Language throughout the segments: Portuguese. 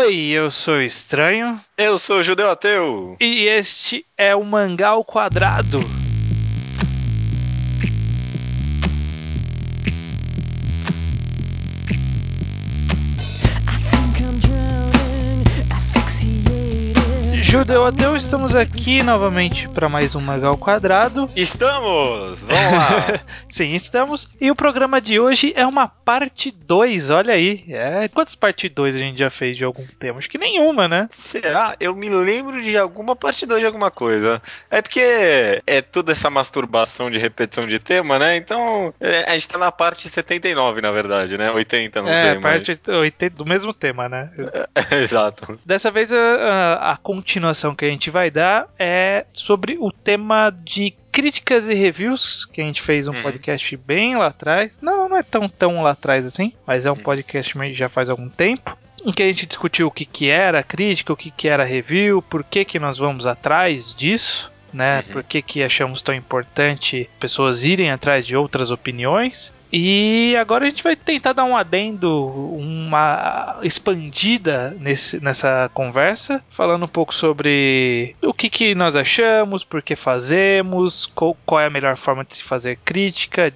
Oi, eu sou o Estranho. Eu sou Judeu Ateu. E este é o Mangal Quadrado. Judeu Ateu, estamos aqui novamente para mais um Magal Quadrado. Estamos! Vamos lá! Sim, estamos. E o programa de hoje é uma parte 2, olha aí. É, quantas parte 2 a gente já fez de algum tema? Acho que nenhuma, né? Será? Eu me lembro de alguma parte 2 de alguma coisa. É porque é toda essa masturbação de repetição de tema, né? Então, é, a gente tá na parte 79, na verdade, né? 80, não é, sei. É, parte mas... 80 do mesmo tema, né? Exato. Dessa vez a, a, a continuação que a gente vai dar é sobre o tema de críticas e reviews, que a gente fez um uhum. podcast bem lá atrás. Não, não é tão tão lá atrás assim, mas é um uhum. podcast já faz algum tempo. Em que a gente discutiu o que, que era crítica, o que, que era review, por que, que nós vamos atrás disso né? Uhum. Por que, que achamos tão importante pessoas irem atrás de outras opiniões? E agora a gente vai tentar dar um adendo, uma expandida nesse, nessa conversa, falando um pouco sobre o que, que nós achamos, por que fazemos, qual, qual é a melhor forma de se fazer crítica,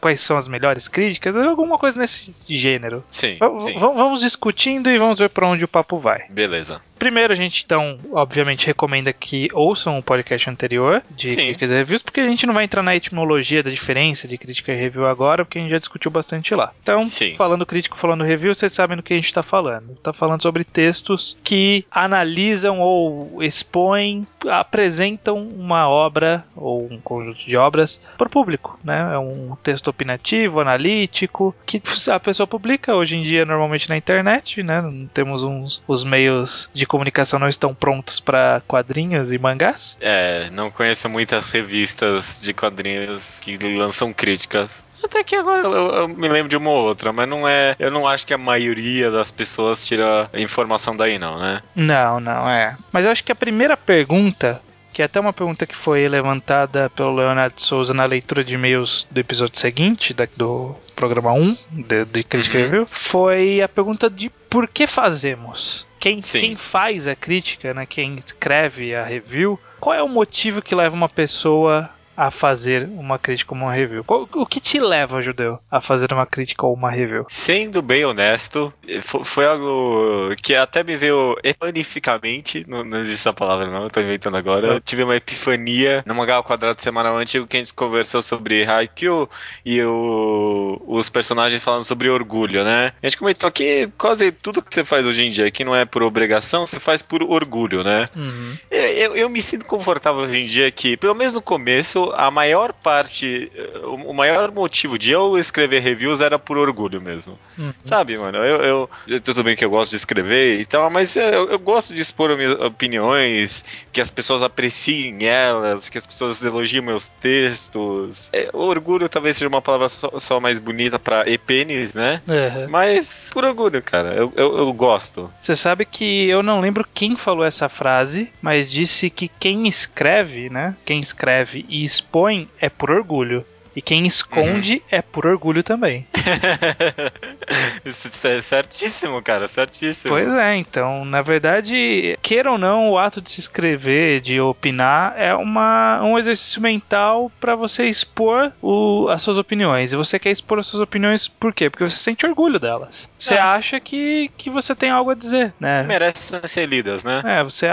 quais são as melhores críticas, alguma coisa nesse gênero. Sim. Sim. Vamos discutindo e vamos ver para onde o papo vai. Beleza. Primeiro, a gente então, obviamente, recomenda que ouçam o podcast anterior de Sim. críticas e reviews, porque a gente não vai entrar na etimologia da diferença de crítica e review agora, porque a gente já discutiu bastante lá. Então, Sim. falando crítico, falando review, vocês sabem do que a gente está falando. Está falando sobre textos que analisam ou expõem, apresentam uma obra ou um conjunto de obras para o público, né? É um texto opinativo, analítico, que a pessoa publica hoje em dia normalmente na internet, né? Temos uns os meios de comunicação não estão prontos para quadrinhos e mangás? É, não conheço muitas revistas de quadrinhos que lançam críticas. Até que agora eu, eu, me lembro de uma ou outra, mas não é. Eu não acho que a maioria das pessoas tira informação daí, não, né? Não, não é. Mas eu acho que a primeira pergunta que é até uma pergunta que foi levantada pelo Leonardo Souza na leitura de e-mails do episódio seguinte, da, do programa 1, de, de Crítica uhum. Review, foi a pergunta de por que fazemos? Quem, quem faz a crítica, né, quem escreve a review, qual é o motivo que leva uma pessoa a fazer uma crítica ou uma review? O que te leva, Judeu, a fazer uma crítica ou uma review? Sendo bem honesto, foi algo que até me veio epanificamente, não, não existe essa palavra não, eu tô inventando agora. Eu tive uma epifania no Mangal Quadrado semanal antigo que a gente conversou sobre Haikyuu e o, os personagens falando sobre orgulho, né? A gente comentou que quase tudo que você faz hoje em dia, que não é por obrigação, você faz por orgulho, né? Uhum. Eu, eu, eu me sinto confortável hoje em dia que, pelo menos no começo, a maior parte, o maior motivo de eu escrever reviews era por orgulho mesmo. Uhum. Sabe, mano? Eu, eu, Tudo bem que eu gosto de escrever e tal, mas eu, eu gosto de expor minhas opiniões, que as pessoas apreciem elas, que as pessoas elogiem meus textos. É, orgulho talvez seja uma palavra só, só mais bonita pra epenes, né? Uhum. Mas por orgulho, cara. Eu, eu, eu gosto. Você sabe que eu não lembro quem falou essa frase, mas disse que quem escreve, né? Quem escreve e expõe é por orgulho. E quem esconde uhum. é por orgulho também. Isso é certíssimo, cara, certíssimo. Pois é, então, na verdade, queira ou não, o ato de se inscrever, de opinar, é uma, um exercício mental para você expor o, as suas opiniões. E você quer expor as suas opiniões por quê? Porque você sente orgulho delas. Você é. acha que, que você tem algo a dizer, né? Merecem ser lidas, né? É, você.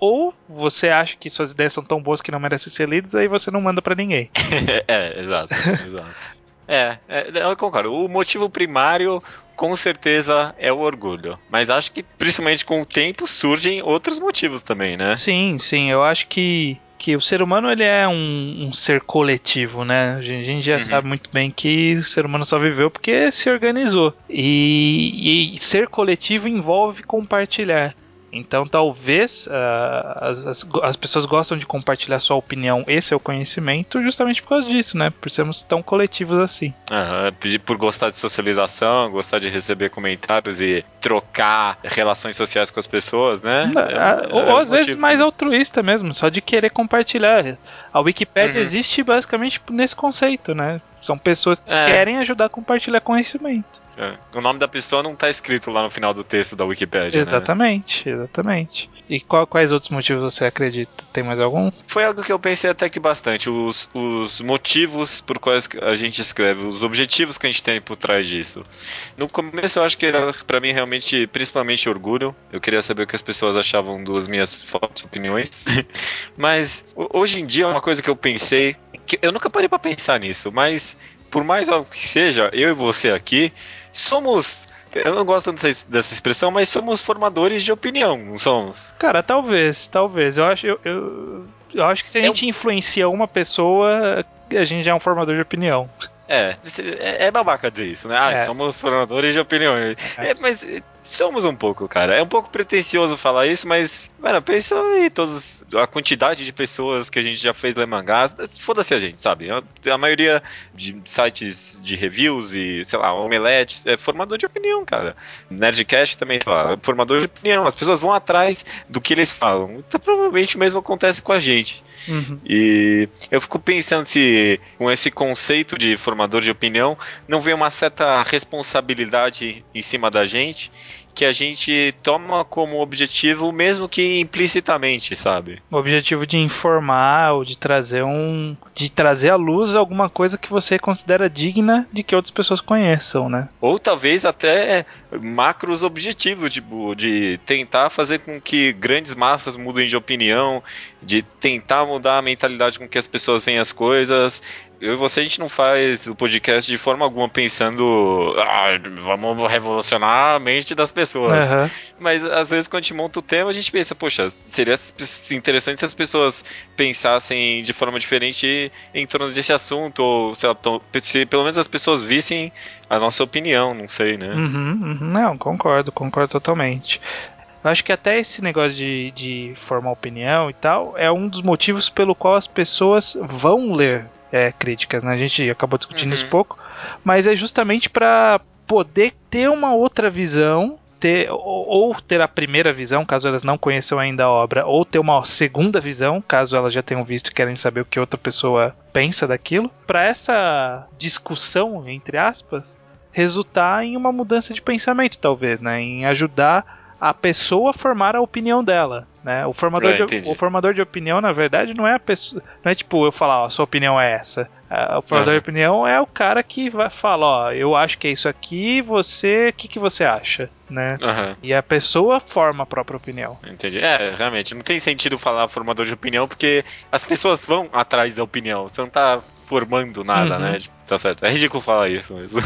Ou você acha que suas ideias são tão boas que não merecem ser lidas, aí você não manda para ninguém. é, exato, exato. É, é, eu concordo. O motivo primário, com certeza, é o orgulho. Mas acho que, principalmente com o tempo, surgem outros motivos também, né? Sim, sim. Eu acho que que o ser humano ele é um, um ser coletivo, né? A gente, a gente já uhum. sabe muito bem que o ser humano só viveu porque se organizou. E, e ser coletivo envolve compartilhar. Então, talvez uh, as, as, as, pessoas gostam de compartilhar sua opinião e seu conhecimento justamente por causa disso, né? Por sermos tão coletivos assim. Uhum, por gostar de socialização, gostar de receber comentários e trocar relações sociais com as pessoas, né? É, é, ou, é ou às vezes mais altruísta mesmo, só de querer compartilhar. A Wikipédia uhum. existe basicamente nesse conceito, né? São pessoas que é. querem ajudar a compartilhar conhecimento. É. O nome da pessoa não está escrito lá no final do texto da Wikipedia. Né? Exatamente, né? exatamente. E qual, quais outros motivos você acredita? Tem mais algum? Foi algo que eu pensei até que bastante. Os, os motivos por quais a gente escreve, os objetivos que a gente tem por trás disso. No começo eu acho que era para mim realmente, principalmente orgulho. Eu queria saber o que as pessoas achavam das minhas fortes opiniões. Mas hoje em dia é uma coisa que eu pensei, que eu nunca parei para pensar nisso, mas por mais óbvio que seja, eu e você aqui somos. Eu não gosto dessa, dessa expressão, mas somos formadores de opinião, não somos? Cara, talvez, talvez. Eu acho, eu, eu, eu acho que se a gente influencia uma pessoa, a gente já é um formador de opinião. É, é, é babaca dizer isso, né? Ah, é. somos formadores de opiniões. É. É, mas somos um pouco, cara. É um pouco pretencioso falar isso, mas, mano, pensa aí todas a quantidade de pessoas que a gente já fez ler mangás. Foda-se a gente, sabe? A maioria de sites de reviews e, sei lá, Omelete é formador de opinião, cara. Nerdcast também, sei lá, formador de opinião. As pessoas vão atrás do que eles falam. Então, provavelmente o mesmo acontece com a gente. Uhum. E eu fico pensando se com esse conceito de formador de opinião não vem uma certa responsabilidade em cima da gente que a gente toma como objetivo, mesmo que implicitamente, sabe? O objetivo de informar ou de trazer um. de trazer à luz alguma coisa que você considera digna de que outras pessoas conheçam, né? Ou talvez até macros objetivos, tipo, de tentar fazer com que grandes massas mudem de opinião, de tentar mudar a mentalidade com que as pessoas veem as coisas, eu e você, a gente não faz o podcast de forma alguma pensando, ah, vamos revolucionar a mente das pessoas. Uhum. Mas às vezes quando a gente monta o tema, a gente pensa, poxa, seria interessante se as pessoas pensassem de forma diferente em torno desse assunto, ou se, se pelo menos as pessoas vissem a nossa opinião, não sei, né? Uhum, uhum. Não, concordo, concordo totalmente. Eu acho que até esse negócio de, de formar opinião e tal é um dos motivos pelo qual as pessoas vão ler é, críticas, né? A gente acabou discutindo uhum. isso pouco, mas é justamente para poder ter uma outra visão ter ou, ter a primeira visão, caso elas não conheçam ainda a obra, ou ter uma segunda visão, caso elas já tenham visto e querem saber o que outra pessoa pensa daquilo, para essa discussão entre aspas resultar em uma mudança de pensamento, talvez, né? Em ajudar a pessoa formar a opinião dela. Né? O, formador é, de, o formador de opinião, na verdade, não é a pessoa. Não é tipo eu falar, ó, sua opinião é essa. É, o formador uhum. de opinião é o cara que vai falar, ó, eu acho que é isso aqui, você, o que, que você acha? Né? Uhum. E a pessoa forma a própria opinião. Entendi. É, realmente, não tem sentido falar formador de opinião, porque as pessoas vão atrás da opinião. Você não tá formando nada, uhum. né? Tipo, tá certo. É ridículo falar isso mesmo.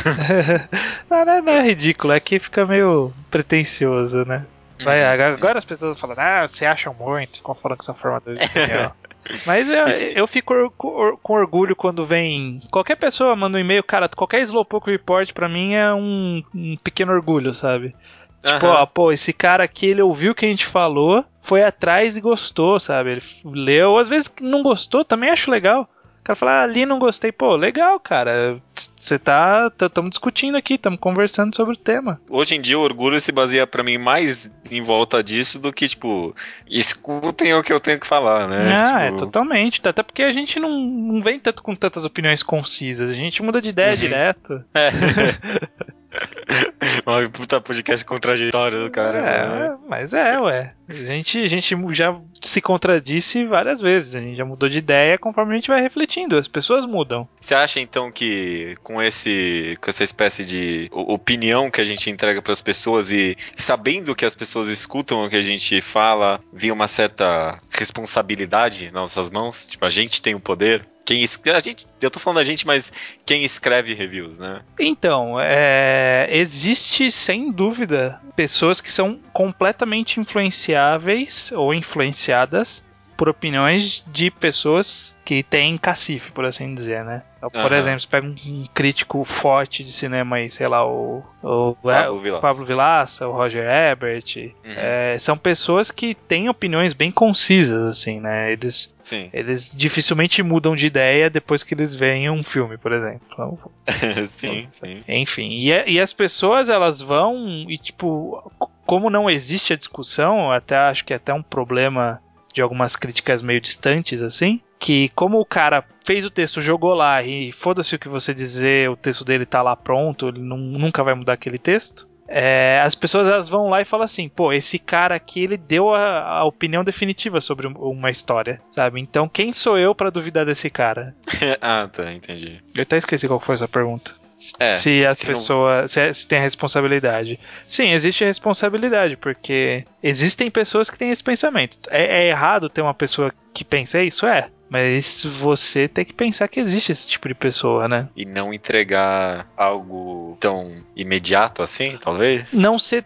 não, não, é, não, é ridículo, é que fica meio pretencioso, né? Vai, uhum. agora as pessoas falam, ah, você acham muito, ficam falando que são formadores de opinião. Mas eu, eu fico com, com orgulho quando vem. Qualquer pessoa manda um e-mail, cara, qualquer Slowpoke Report pra mim é um, um pequeno orgulho, sabe? Tipo, uhum. ó, pô, esse cara aqui, ele ouviu o que a gente falou, foi atrás e gostou, sabe? Ele leu, às vezes não gostou, também acho legal. O cara fala, ah, ali não gostei. Pô, legal, cara. Você tá. Estamos discutindo aqui, estamos conversando sobre o tema. Hoje em dia o orgulho se baseia para mim mais em volta disso do que, tipo, escutem o que eu tenho que falar, né? Ah, tipo... é totalmente. Até porque a gente não, não vem tanto com tantas opiniões concisas. A gente muda de ideia uhum. direto. É. Uma puta podcast contraditório do cara. É, né? mas é, ué. A gente, a gente já se contradisse várias vezes. A gente já mudou de ideia conforme a gente vai refletindo. As pessoas mudam. Você acha então que com esse com essa espécie de opinião que a gente entrega para as pessoas e sabendo que as pessoas escutam o que a gente fala, vem uma certa responsabilidade nas nossas mãos? Tipo, a gente tem o poder? Quem a gente, eu tô falando da gente, mas quem escreve reviews, né? Então, é, existe sem dúvida pessoas que são completamente influenciáveis ou influenciadas por opiniões de pessoas que têm cacife, por assim dizer, né? Então, por uhum. exemplo, você pega um crítico forte de cinema aí, sei lá, o, o, Pablo, é, Vilaça. Pablo Vilaça, o Roger Ebert. Uhum. É, são pessoas que têm opiniões bem concisas, assim, né? Eles, Sim. eles dificilmente mudam de ideia depois que eles veem um filme, por exemplo. Então, sim, sim. Enfim, e, e as pessoas, elas vão e, tipo, como não existe a discussão, até acho que é até um problema de algumas críticas meio distantes, assim, que como o cara fez o texto, jogou lá e foda-se o que você dizer, o texto dele tá lá pronto, ele não, nunca vai mudar aquele texto. É, as pessoas elas vão lá e falam assim, pô, esse cara aqui ele deu a, a opinião definitiva sobre uma história, sabe? Então quem sou eu para duvidar desse cara? ah, tá, entendi. Eu até esqueci qual foi a sua pergunta. É, se as pessoas. Não... Se, se, tem a responsabilidade. Sim, existe a responsabilidade, porque existem pessoas que têm esse pensamento. É, é errado ter uma pessoa que pensa isso? É. Mas você tem que pensar que existe esse tipo de pessoa, né? E não entregar algo tão imediato assim, talvez? Não ser.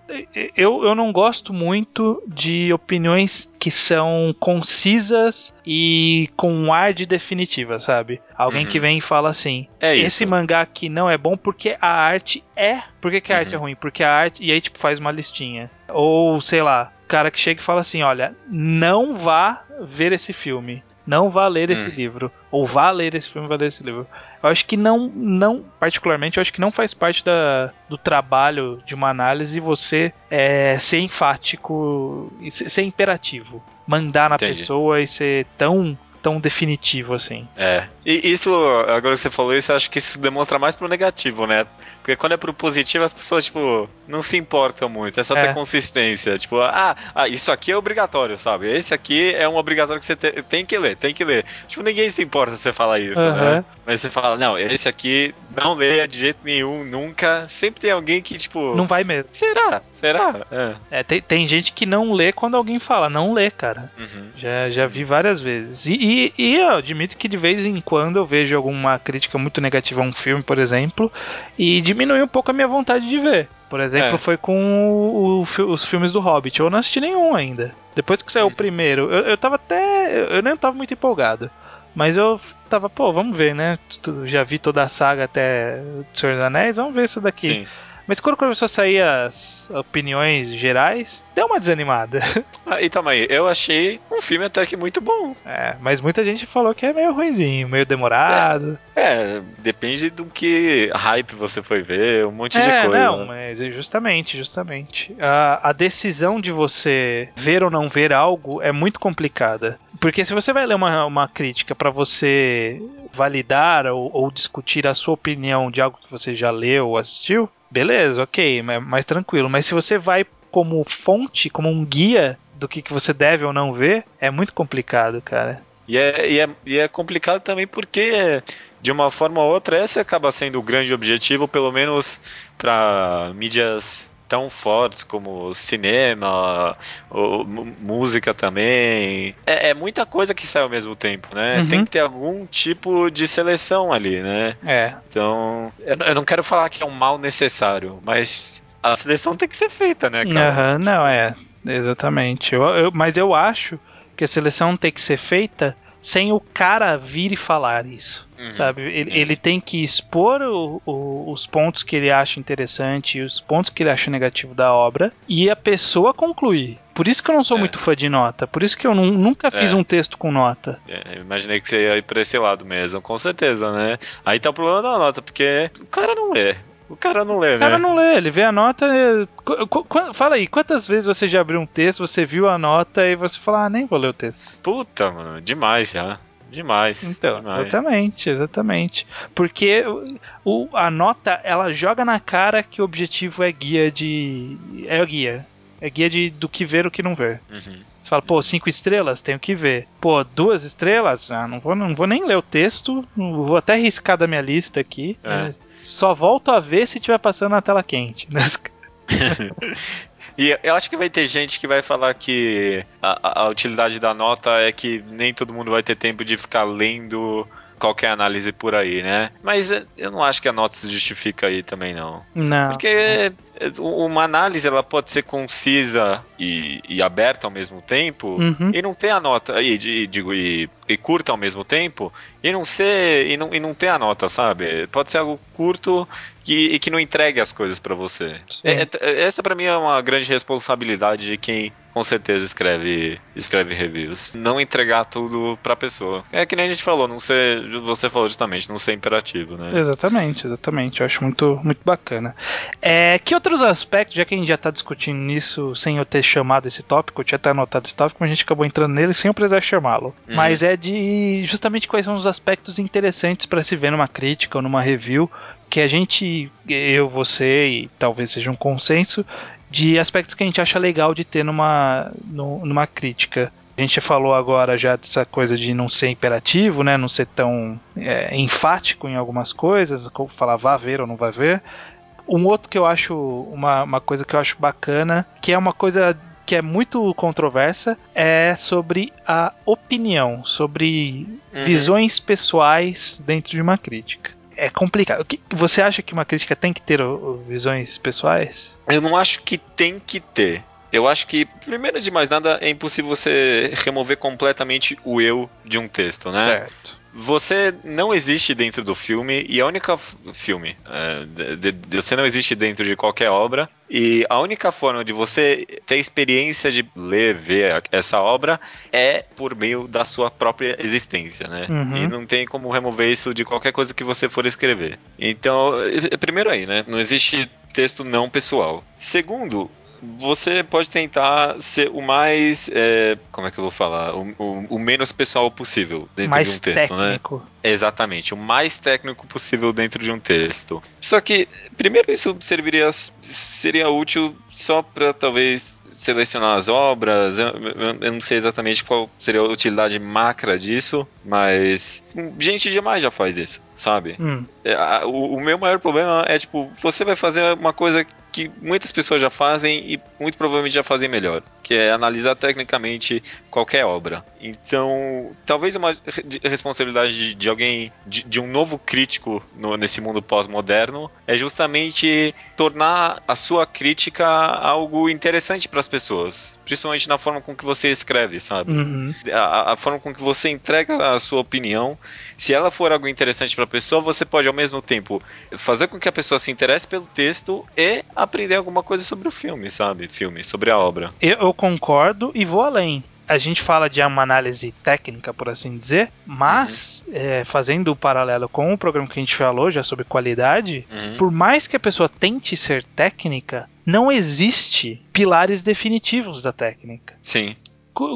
Eu, eu não gosto muito de opiniões que são concisas e com um ar de definitiva, sabe? Alguém uhum. que vem e fala assim: é esse mangá aqui não é bom porque a arte é. Por que, que a uhum. arte é ruim? Porque a arte. E aí, tipo, faz uma listinha. Ou, sei lá, cara que chega e fala assim: olha, não vá ver esse filme não vá ler esse hum. livro, ou vá ler esse filme, vá ler esse livro. Eu acho que não, não, particularmente, eu acho que não faz parte da, do trabalho de uma análise você é, ser enfático e ser, ser imperativo. Mandar na Entendi. pessoa e ser tão tão definitivo assim. É. E isso, agora que você falou isso, acho que isso demonstra mais pro negativo, né? Porque quando é pro positivo, as pessoas, tipo, não se importam muito. É só é. ter consistência. Tipo, ah, ah, isso aqui é obrigatório, sabe? Esse aqui é um obrigatório que você te, tem que ler, tem que ler. Tipo, ninguém se importa se você falar isso, uhum. né? Mas você fala, não, esse aqui não leia de jeito nenhum, nunca. Sempre tem alguém que, tipo. Não vai mesmo. Será? Será? É. é tem, tem gente que não lê quando alguém fala, não lê, cara. Uhum. Já, já vi várias vezes. E, e, e eu admito que de vez em quando eu vejo alguma crítica muito negativa a um filme, por exemplo, e de diminuiu um pouco a minha vontade de ver. Por exemplo, é. foi com o, o, os filmes do Hobbit. Eu não assisti nenhum ainda. Depois que saiu o primeiro, eu, eu tava até. Eu nem tava muito empolgado. Mas eu tava, pô, vamos ver, né? Já vi toda a saga até Senhor dos Anéis, vamos ver isso daqui. Sim. Mas quando começou a sair as opiniões gerais, deu uma desanimada. Ah, e também, eu achei um filme até que muito bom. É, mas muita gente falou que é meio ruimzinho, meio demorado. É, é depende do que hype você foi ver, um monte é, de coisa. Não, mas justamente, justamente. A, a decisão de você ver ou não ver algo é muito complicada. Porque se você vai ler uma, uma crítica para você validar ou, ou discutir a sua opinião de algo que você já leu ou assistiu, beleza, ok, mais tranquilo. Mas se você vai como fonte, como um guia do que, que você deve ou não ver, é muito complicado, cara. E é, e é, e é complicado também porque, de uma forma ou outra, esse acaba sendo o grande objetivo, pelo menos para mídias tão fortes como cinema, ou, música também. É, é, muita coisa que sai ao mesmo tempo, né? Uhum. Tem que ter algum tipo de seleção ali, né? É. Então, eu, eu não quero falar que é um mal necessário, mas a seleção tem que ser feita, né, cara? Uhum, não, é. Exatamente. Eu, eu, mas eu acho que a seleção tem que ser feita sem o cara vir e falar isso. Uhum, sabe? Ele, uhum. ele, tem que expor o, o, os pontos que ele acha interessante e os pontos que ele acha negativo da obra e a pessoa concluir. Por isso que eu não sou é. muito fã de nota. Por isso que eu nunca fiz é. um texto com nota. É, imaginei que você ia ir pra esse lado mesmo, com certeza, né? Aí tá o problema da nota, porque o cara não lê. O cara não lê, né? O cara né? não lê, ele vê a nota. Fala aí, quantas vezes você já abriu um texto, você viu a nota e você fala, ah, nem vou ler o texto? Puta, mano, demais já. Demais. Então, demais. exatamente, exatamente. Porque o, a nota, ela joga na cara que o objetivo é guia de. É o guia. É guia de, do que ver o que não ver. Uhum. Você fala, pô, cinco estrelas, tenho que ver. Pô, duas estrelas, ah, não, vou, não vou nem ler o texto, vou até riscar da minha lista aqui. É. Só volto a ver se estiver passando na tela quente. E eu acho que vai ter gente que vai falar que a, a, utilidade da nota é que nem todo mundo vai ter tempo de ficar lendo qualquer análise por aí, né? Mas eu não acho que a nota se justifica aí também, não. Não. Porque uma análise ela pode ser concisa e, e aberta ao mesmo tempo uhum. e não ter a nota e digo e, e, curta ao mesmo tempo e não ser e não, e não ter a nota sabe pode ser algo curto que, e que não entregue as coisas para você. É, é, essa para mim é uma grande responsabilidade de quem com certeza escreve escreve reviews. Não entregar tudo pra pessoa. É que nem a gente falou, não ser. Você falou justamente, não ser imperativo, né? Exatamente, exatamente. Eu acho muito, muito bacana. É, que outros aspectos, já que a gente já tá discutindo nisso sem eu ter chamado esse tópico, eu tinha até anotado esse tópico, mas a gente acabou entrando nele sem eu precisar chamá-lo. Uhum. Mas é de justamente quais são os aspectos interessantes para se ver numa crítica ou numa review que a gente, eu, você e talvez seja um consenso, de aspectos que a gente acha legal de ter numa, numa crítica. A gente falou agora já dessa coisa de não ser imperativo, né? Não ser tão é, enfático em algumas coisas, como falar vá ver ou não vai ver. Um outro que eu acho, uma, uma coisa que eu acho bacana, que é uma coisa que é muito controversa, é sobre a opinião, sobre uhum. visões pessoais dentro de uma crítica é complicado. Você acha que uma crítica tem que ter visões pessoais? Eu não acho que tem que ter. Eu acho que, primeiro de mais nada, é impossível você remover completamente o eu de um texto, né? Certo você não existe dentro do filme e a única filme é, de, de, você não existe dentro de qualquer obra e a única forma de você ter experiência de ler ver essa obra é por meio da sua própria existência né? Uhum. e não tem como remover isso de qualquer coisa que você for escrever. Então é, primeiro aí né? Não existe texto não pessoal. Segundo você pode tentar ser o mais. É, como é que eu vou falar? O, o, o, menos pessoal possível dentro mais de um texto, né? técnico. né? Exatamente, o mais técnico possível dentro de um texto. Só que, primeiro, isso serviria, seria útil só para talvez selecionar as obras. Eu, eu, não sei exatamente qual seria a utilidade macra disso, mas gente demais já faz isso, sabe? Hum. É, a, o, o, meu maior problema é tipo, você vai fazer uma coisa que muitas pessoas já fazem e muito provavelmente já fazem melhor, que é analisar tecnicamente qualquer obra. Então, talvez uma responsabilidade de, de alguém, de, de, um novo crítico no, nesse mundo pós-moderno, é justamente tornar a sua crítica algo interessante para as pessoas, principalmente na forma com que você escreve, sabe? Uhum. A, a forma com que você entrega a sua opinião se ela for algo interessante para a pessoa, você pode ao mesmo tempo fazer com que a pessoa se interesse pelo texto e aprender alguma coisa sobre o filme, sabe? Filme, sobre a obra. Eu, eu concordo e vou além a gente fala de uma análise técnica, por assim dizer, mas uhum. é, fazendo o paralelo com o programa que a gente falou já sobre qualidade, uhum. por mais que a pessoa tente ser técnica, não existe pilares definitivos da técnica. Sim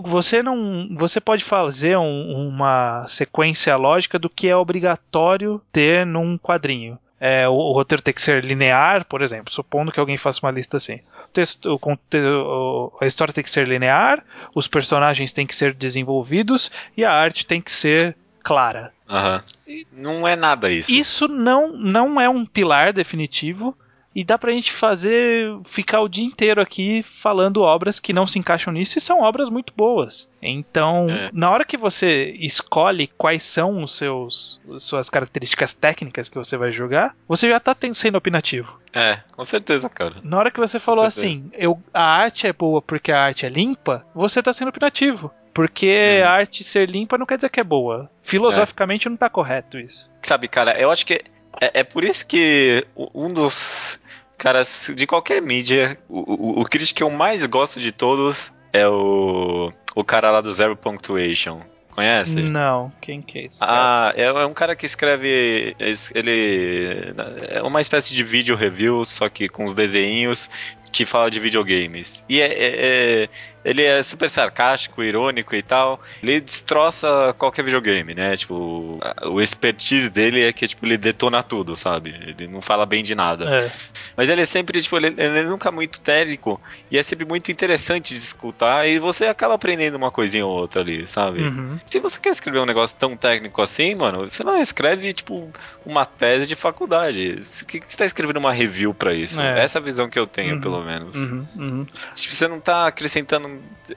você não você pode fazer um, uma sequência lógica do que é obrigatório ter num quadrinho. É, o, o, roteiro tem que ser linear por exemplo supondo que alguém faça uma lista assim. O texto, o, a história tem que ser linear os personagens têm que ser desenvolvidos e a arte tem que ser clara. Uhum. não é nada isso. Isso não não é um pilar definitivo e dá pra gente fazer, ficar o dia inteiro aqui falando obras que não se encaixam nisso e são obras muito boas. Então, é. na hora que você escolhe quais são os seus suas características técnicas que você vai jogar, você já tá sendo opinativo. É, com certeza, cara. Na hora que você falou assim, eu, a arte é boa porque a arte é limpa, você tá sendo opinativo. Porque hum. a arte ser limpa não quer dizer que é boa. Filosoficamente é. não tá correto isso. Sabe, cara, eu acho que é, é por isso que um dos Cara, de qualquer mídia, o, o, o crítico que eu mais gosto de todos é o, o cara lá do Zero Punctuation. Conhece? Não, quem que é esse? Ah, é, é, um cara que escreve. Ele. É uma espécie de vídeo review, só que com os desenhos que fala de videogames. E é, é, é ele é super sarcástico, irônico e tal. Ele destroça qualquer videogame, né? Tipo, o expertise dele é que tipo, ele detona tudo, sabe? Ele não fala bem de nada. É. Mas ele é sempre, tipo, ele, ele, é nunca muito técnico e é sempre muito interessante de escutar e você acaba aprendendo uma coisinha ou outra ali, sabe? Uhum. Se você quer escrever um negócio tão técnico assim, mano, você não escreve, tipo, uma tese de faculdade. O que, você tá escrevendo uma review para isso? É. Essa é a visão que eu tenho, uhum. pelo menos. Uhum. uhum. Tipo, você não tá acrescentando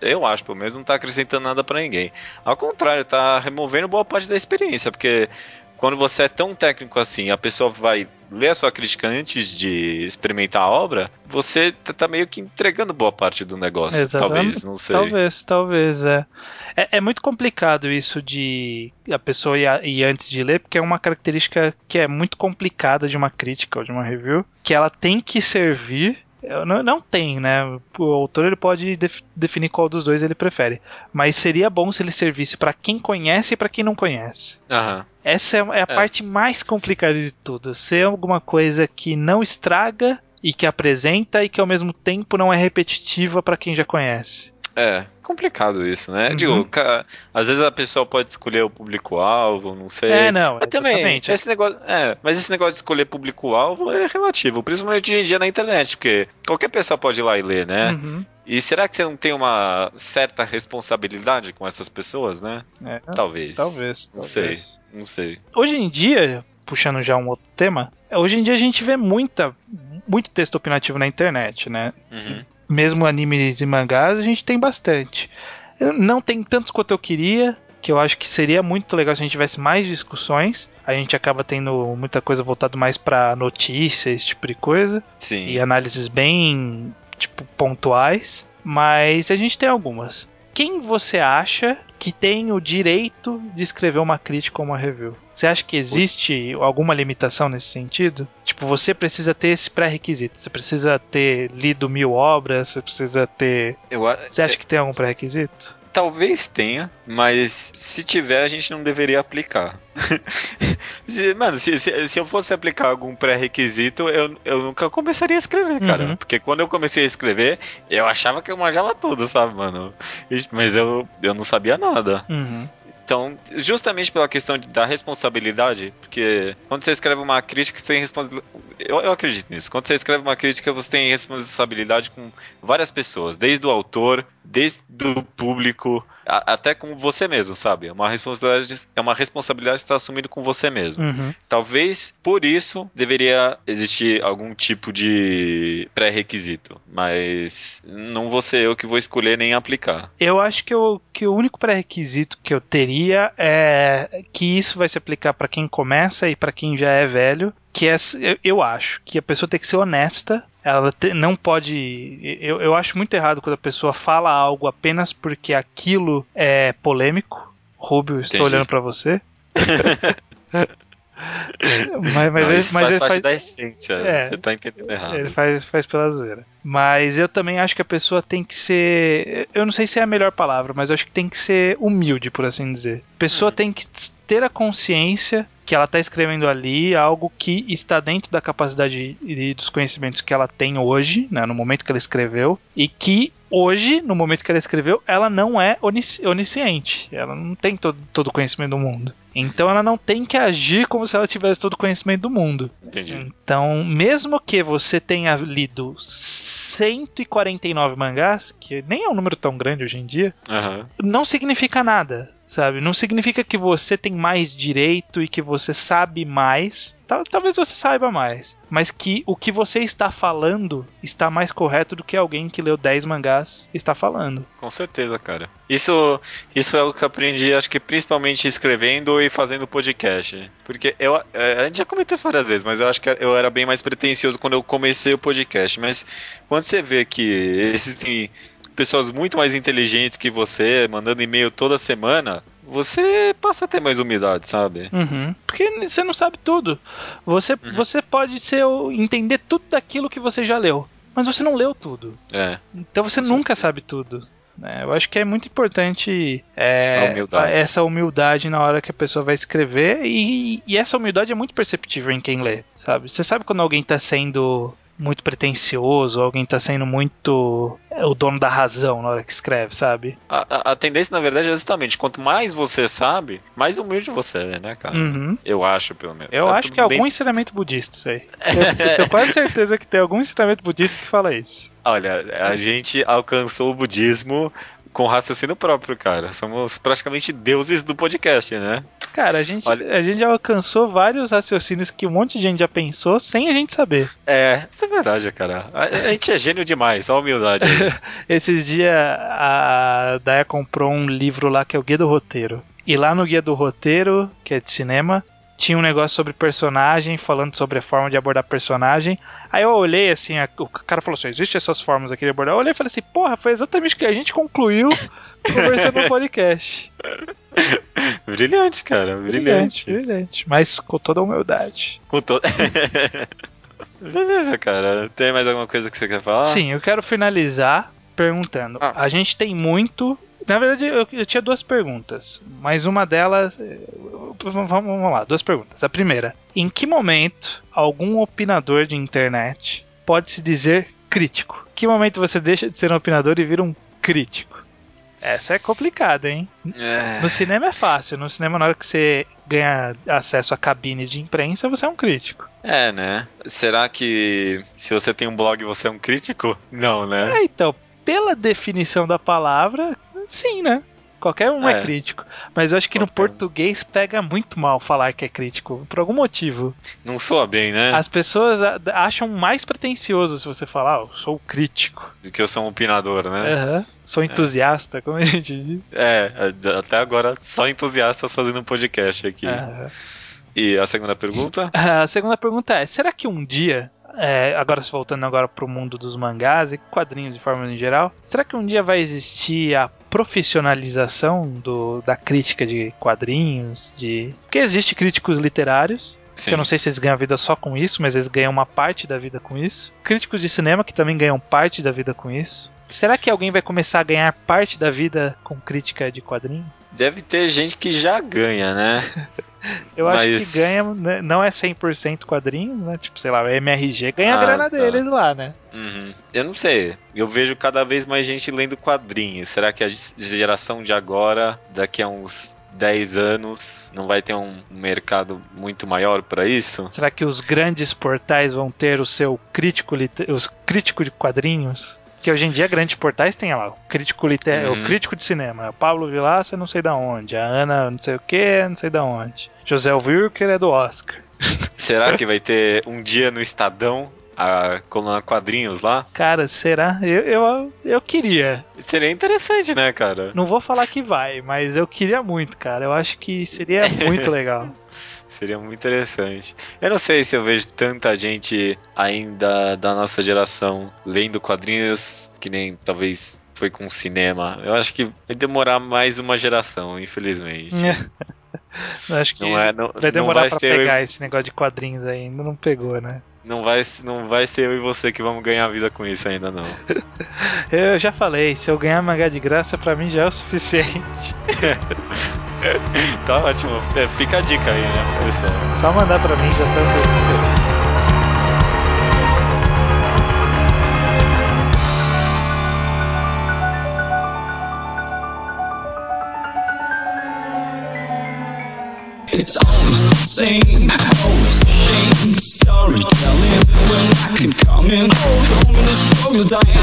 eu acho, pelo menos, não tá acrescentando nada para ninguém. Ao contrário, tá removendo boa parte da experiência, porque quando você é tão técnico assim, a pessoa vai ler a sua crítica antes de experimentar a obra, você tá, tá meio que entregando boa parte do negócio. Exatamente. Talvez, não sei. Talvez, talvez, é. é. É, muito complicado isso de a pessoa ir, ir antes de ler, porque é uma característica que é muito complicada de uma crítica ou de uma review, que ela tem que servir não, não tem, né? O autor ele pode def, definir qual dos dois ele prefere. Mas seria bom se ele servisse para quem conhece e para quem não conhece. Uhum. Essa é, é a é. parte mais complicada de tudo. Ser alguma coisa que não estraga e que apresenta e que ao mesmo tempo não é repetitiva para quem já conhece. É, complicado isso, né? Uhum. Digo, às vezes a pessoa pode escolher o público-alvo, não sei. É, não, mas também, esse negócio, é, mas esse negócio de escolher público-alvo é relativo, principalmente hoje em dia na internet, porque qualquer pessoa pode ir lá e ler, né? Uhum. E será que você não tem uma certa responsabilidade com essas pessoas, né? É, talvez. Talvez. Não talvez. sei. Não sei. Hoje em dia, puxando já um outro tema, hoje em dia a gente vê muita, muito texto opinativo na internet, né? Uhum mesmo animes e mangás, a gente tem bastante. Não tem tantos quanto eu queria, que eu acho que seria muito legal se a gente tivesse mais discussões. A gente acaba tendo muita coisa voltada mais para notícias, esse tipo de coisa. Sim. E análises bem, tipo, pontuais. Mas a gente tem algumas. Quem você acha que tem o direito de escrever uma crítica ou uma review? Você acha que existe alguma limitação nesse sentido? Tipo, você precisa ter esse pré-requisito. Você precisa ter lido mil obras, você precisa ter. Eu, você acha que tem algum pré-requisito? Talvez tenha, mas se tiver, a gente não deveria aplicar. Mano, se, se, se, eu fosse aplicar algum pré-requisito, eu, eu nunca começaria a escrever, cara. Uhum. Porque quando eu comecei a escrever, eu achava que eu manjava tudo, sabe, mano? Mas eu, eu não sabia nada. Uhum. Então, justamente pela questão de, da responsabilidade, porque quando você escreve uma crítica, você tem responsabilidade. Eu, eu acredito nisso. Quando você escreve uma crítica, você tem responsabilidade com várias pessoas, desde o autor, desde o público, a, até com você mesmo, sabe? É uma responsabilidade, é uma responsabilidade que está assumindo com você mesmo. Uhum. Talvez por isso deveria existir algum tipo de pré-requisito, mas não vou ser eu que vou escolher nem aplicar. Eu acho que, eu, que o único pré-requisito que eu teria é que isso vai se aplicar para quem começa e para quem já é velho, que é, eu acho que a pessoa tem que ser honesta ela te, não pode. Eu, eu acho muito errado quando a pessoa fala algo apenas porque aquilo é polêmico. Rubio, estou Entendi. olhando para você. mas, mas não, ele, mas faz ele parte faz da essência. É, você tá entendendo errado. Ele faz, faz pela zoeira. Mas eu também acho que a pessoa tem que ser. Eu não sei se é a melhor palavra, mas eu acho que tem que ser humilde, por assim dizer. A pessoa hum. tem que ter a consciência que ela está escrevendo ali algo que está dentro da capacidade e dos conhecimentos que ela tem hoje, né, no momento que ela escreveu, e que hoje, no momento que ela escreveu, ela não é onisciente. Ela não tem todo, todo o conhecimento do mundo. Então ela não tem que agir como se ela tivesse todo o conhecimento do mundo. Entendi. Então, mesmo que você tenha lido 149 mangás, que nem é um número tão grande hoje em dia, uhum. não significa nada sabe? Não significa que você tem mais direito e que você sabe mais. Talvez você saiba mais, mas que o que você está falando está mais correto do que alguém que leu 10 mangás está falando. Com certeza, cara. Isso, isso é o que eu aprendi, acho que principalmente escrevendo e fazendo podcast. Porque eu, é, a gente já comentou isso várias vezes, mas eu acho que eu era bem mais pretencioso quando eu comecei o podcast. Mas quando você vê que existem pessoas muito mais inteligentes que você, mandando e-mail toda semana, você passa a ter mais humildade, sabe? Uhum. Porque você não sabe tudo. Você, uhum. você pode ser entender tudo daquilo que você já leu, mas você não leu tudo. É. Então você nunca sabe tudo. É, eu acho que é muito importante é, humildade. essa humildade na hora que a pessoa vai escrever e, e, essa humildade é muito perceptível em quem lê, sabe? Você sabe quando alguém está sendo muito pretencioso, alguém tá sendo muito é, o dono da razão na hora que escreve, sabe? A, a, a, tensão, na verdade, é justamente quanto mais você sabe, mais humilde você é, né, cara? Uhum. Eu acho, pelo menos. Eu acho que é bem... algum ensinamento budista isso aí. eu tenho quase certeza que tem algum ensinamento budista que fala isso. Olha, a gente alcançou o budismo com raciocínio próprio, cara. Somos praticamente deuses do podcast, né? Cara, a gente, Olha... a gente já alcançou vários raciocínios que um monte de gente já pensou sem a gente saber. É, isso é verdade, cara. A, a gente é gênio demais, a humildade. Esses dias a Daya comprou um livro lá que é o Guia do Roteiro. E lá no Guia do Roteiro, que é de cinema, tinha um negócio sobre personagem, falando sobre a forma de abordar personagem. Aí eu olhei assim, a, o cara falou assim: existem essas formas aqui de abordar. Eu olhei e falei assim: porra, foi exatamente o que a gente concluiu conversando no podcast. Brilhante, cara, brilhante. Brilhante, brilhante. Mas com toda a humildade. Com toda. Beleza, cara. Tem mais alguma coisa que você quer falar? Sim, eu quero finalizar perguntando. Ah. A gente tem muito. Na verdade, eu, eu tinha duas perguntas, mas uma delas. eh, Vamos, vamos lá, duas perguntas. A primeira: em que momento algum opinador de internet pode se dizer crítico? Que momento você deixa de ser um opinador e vira um crítico? Essa é complicada, hein? É. No cinema é fácil. No cinema, na hora que você ganha acesso a cabines de imprensa, você é um crítico. É, né? Será que se você tem um blog você é um crítico? Não, né? É, então, pela definição da palavra, sim, né? Qualquer um é, É. crítico. Mas eu acho que no Qualquer um. português pega muito mal falar que é crítico, por algum motivo. Não soa bem, né? As pessoas acham mais pretencioso se você falar, ah, eu sou crítico. Do que eu sou um opinador, né? Aham. Sou entusiasta, como a gente diz. É, até agora só entusiastas fazendo um podcast aqui. Aham. E a segunda pergunta? A segunda pergunta é: será que um dia, é, agora se voltando agora pro mundo dos mangás e quadrinhos de forma em geral, será que um dia vai existir a profissionalização do, da crítica de quadrinhos? De porque existe críticos literários. Eu não sei se eles ganham vida só com isso, mas eles ganham uma parte da vida com isso. Críticos de cinema que também ganham parte da vida com isso. Será que alguém vai começar a ganhar parte da vida com crítica de quadrinho? Deve ter gente que já ganha, né? Eu acho Mas- que ganha, né, não é 100% quadrinho, né? Tipo, sei lá, o MRG ganha a Ah, grana tá. deles lá, né? Uhum. Eu não sei. Eu vejo cada vez mais gente lendo quadrinhos. Será que a geração de agora, daqui a uns 10 anos, não vai ter um mercado muito maior pra isso? Será que os grandes portais vão ter o seu crítico, os crítico de quadrinhos? Que hoje em dia grandes portais tem lá o crítico, liter... Uhum. o crítico de cinema, o Pablo Vilaça não sei da onde, a Ana não sei o que, não sei da onde. José Wilker é do Oscar. Será que vai ter um dia no Estadão a coluna quadrinhos lá? Cara, será? Eu, eu, eu queria. Seria interessante, né, cara? Não vou falar que vai, mas eu queria muito, cara. Eu acho que seria muito legal. Seria muito interessante. Eu não sei se eu vejo tanta gente ainda da nossa geração lendo quadrinhos que nem talvez foi com cinema. Eu acho que vai demorar mais uma geração, infelizmente. Acho que Não é, não, vai não demorar vai pra ser eu pegar esse negócio de quadrinhos aí. Ainda não pegou, né? não vai, não vai ser eu e você que vamos ganhar vida com isso ainda não. Eu já falei, se eu ganhar mangá de graça, pra mim já é o suficiente. tá ótimo. É, fica a dica aí, né, pessoal? Só mandar pra mim já tá tudo feliz. It's always the same, always same storytelling. When I can come in, home in the struggle dying.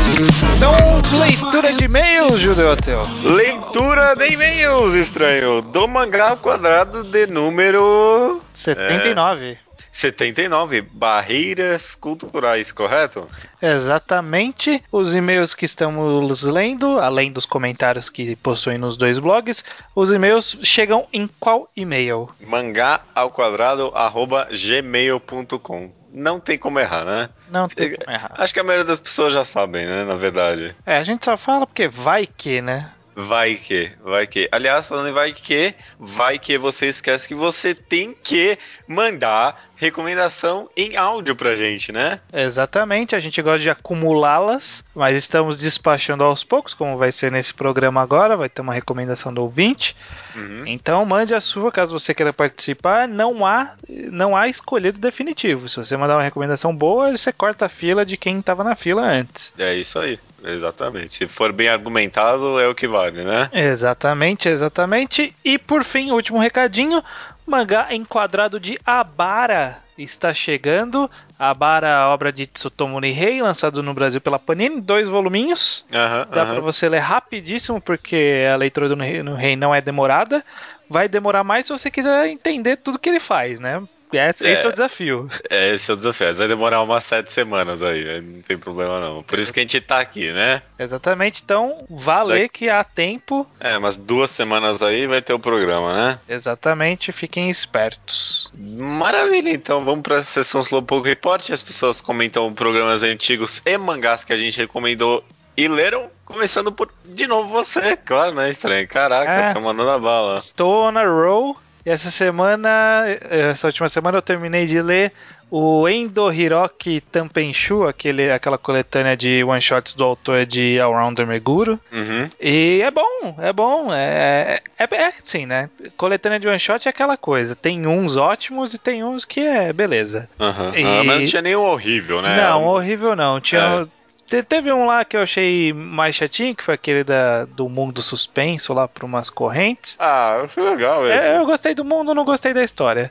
Então, leitura de e-mails, Judeu Ateu. Leitura de e-mails, estranho. Do mangá ao quadrado de número 79. 79. Barreiras culturais, correto? Exatamente. Os e-mails que estamos lendo, além dos comentários que possuem nos dois blogs, os e-mails chegam em qual e-mail? Mangá ao quadrado arroba gmail.com. Não tem como errar, né? Não tem como errar. Acho que a maioria das pessoas já sabem, né? Na verdade. É, a gente só fala porque vai que, né? Vai que, vai que. Aliás, falando em vai que, vai que você esquece que você tem que mandar recomendação em áudio pra gente, né? Exatamente, a gente gosta de acumulá-las, mas estamos despachando aos poucos, como vai ser nesse programa agora, vai ter uma recomendação do ouvinte. Uhum. Então mande a sua, caso você queira participar, não há não há escolhido definitivo. Se você mandar uma recomendação boa, você corta a fila de quem estava na fila antes. É isso aí, exatamente. Se for bem argumentado, é o que vale, né? Exatamente, exatamente. E por fim, último recadinho, mangá enquadrado de Abara está chegando. Abara, obra de Tsutomu Nihei, lançado no Brasil pela Panini, dois voluminhos. Dá aham. pra você ler rapidíssimo, porque a leitura do Rei não é demorada. Vai demorar mais se você quiser entender tudo que ele faz, né? Esse, É. esse é o desafio. É, esse é o desafio. Mas Vai demorar umas sete semanas aí, não tem problema não. Por isso que a gente tá aqui, né? Exatamente, então vale que há tempo. É, umas duas semanas aí vai ter o programa, né? Exatamente, fiquem espertos. Maravilha, então vamos pra sessão Slowpoke Report. As pessoas comentam programas antigos e mangás que a gente recomendou e leram. Começando por, de novo, você, claro, né? Estranho. Caraca, É. tá mandando a bala. Estou on a roll essa semana, essa última semana eu terminei de ler o Endo Hiroki Tampenshu, aquele, aquela coletânea de one-shots do autor de Allrounder Meguro. Uhum. E é bom, é bom. É, é, é assim, né? Coletânea de one-shot é aquela coisa. Tem uns ótimos e tem uns que é beleza. Aham. E- Ah, mas não tinha nenhum horrível, né? Não, Um- horrível não. Tinha. Te- Teve um lá que eu achei mais chatinho, que foi aquele da, do mundo suspenso lá por umas correntes. Ah, foi legal, é. eu gostei do mundo, não gostei da história.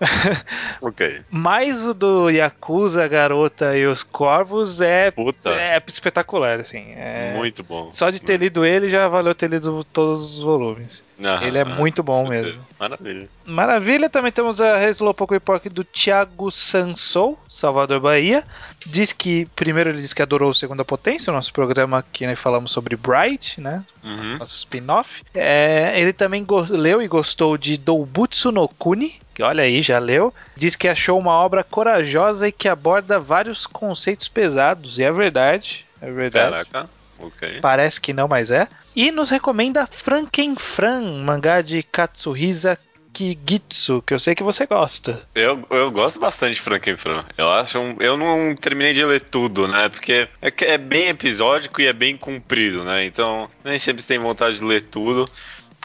Ok. Mas o do Yakuza, a Garota e os Corvos é, Puta, é espetacular, assim. É- muito bom. Só de ter lido ele já valeu ter lido todos os volumes. Aham, ele é muito bom certeza. mesmo. Maravilha. Maravilha, também temos a Slowpoke Report do Thiago Sansou, Salvador, Bahia. Diz que, primeiro ele disse que adorou o Segunda Potência, o nosso programa que nós falamos sobre Bright, né? Uhum. Nosso spin-off. É, ele também leu e gostou de Doubutsu no Kuni, que olha aí, já leu. Diz que achou uma obra corajosa e que aborda vários conceitos pesados, e é verdade. É verdade. Caraca. Ok. Parece que não, mas é. E nos recomenda Frankenfran, mangá de Katsuhisa Kigitsu, que eu sei que você gosta. Eu, eu gosto bastante de Frankenfran. Eu acho um, eu não terminei de ler tudo, né? Porque é, é bem episódico e é bem comprido, né? Então nem sempre você tem vontade de ler tudo.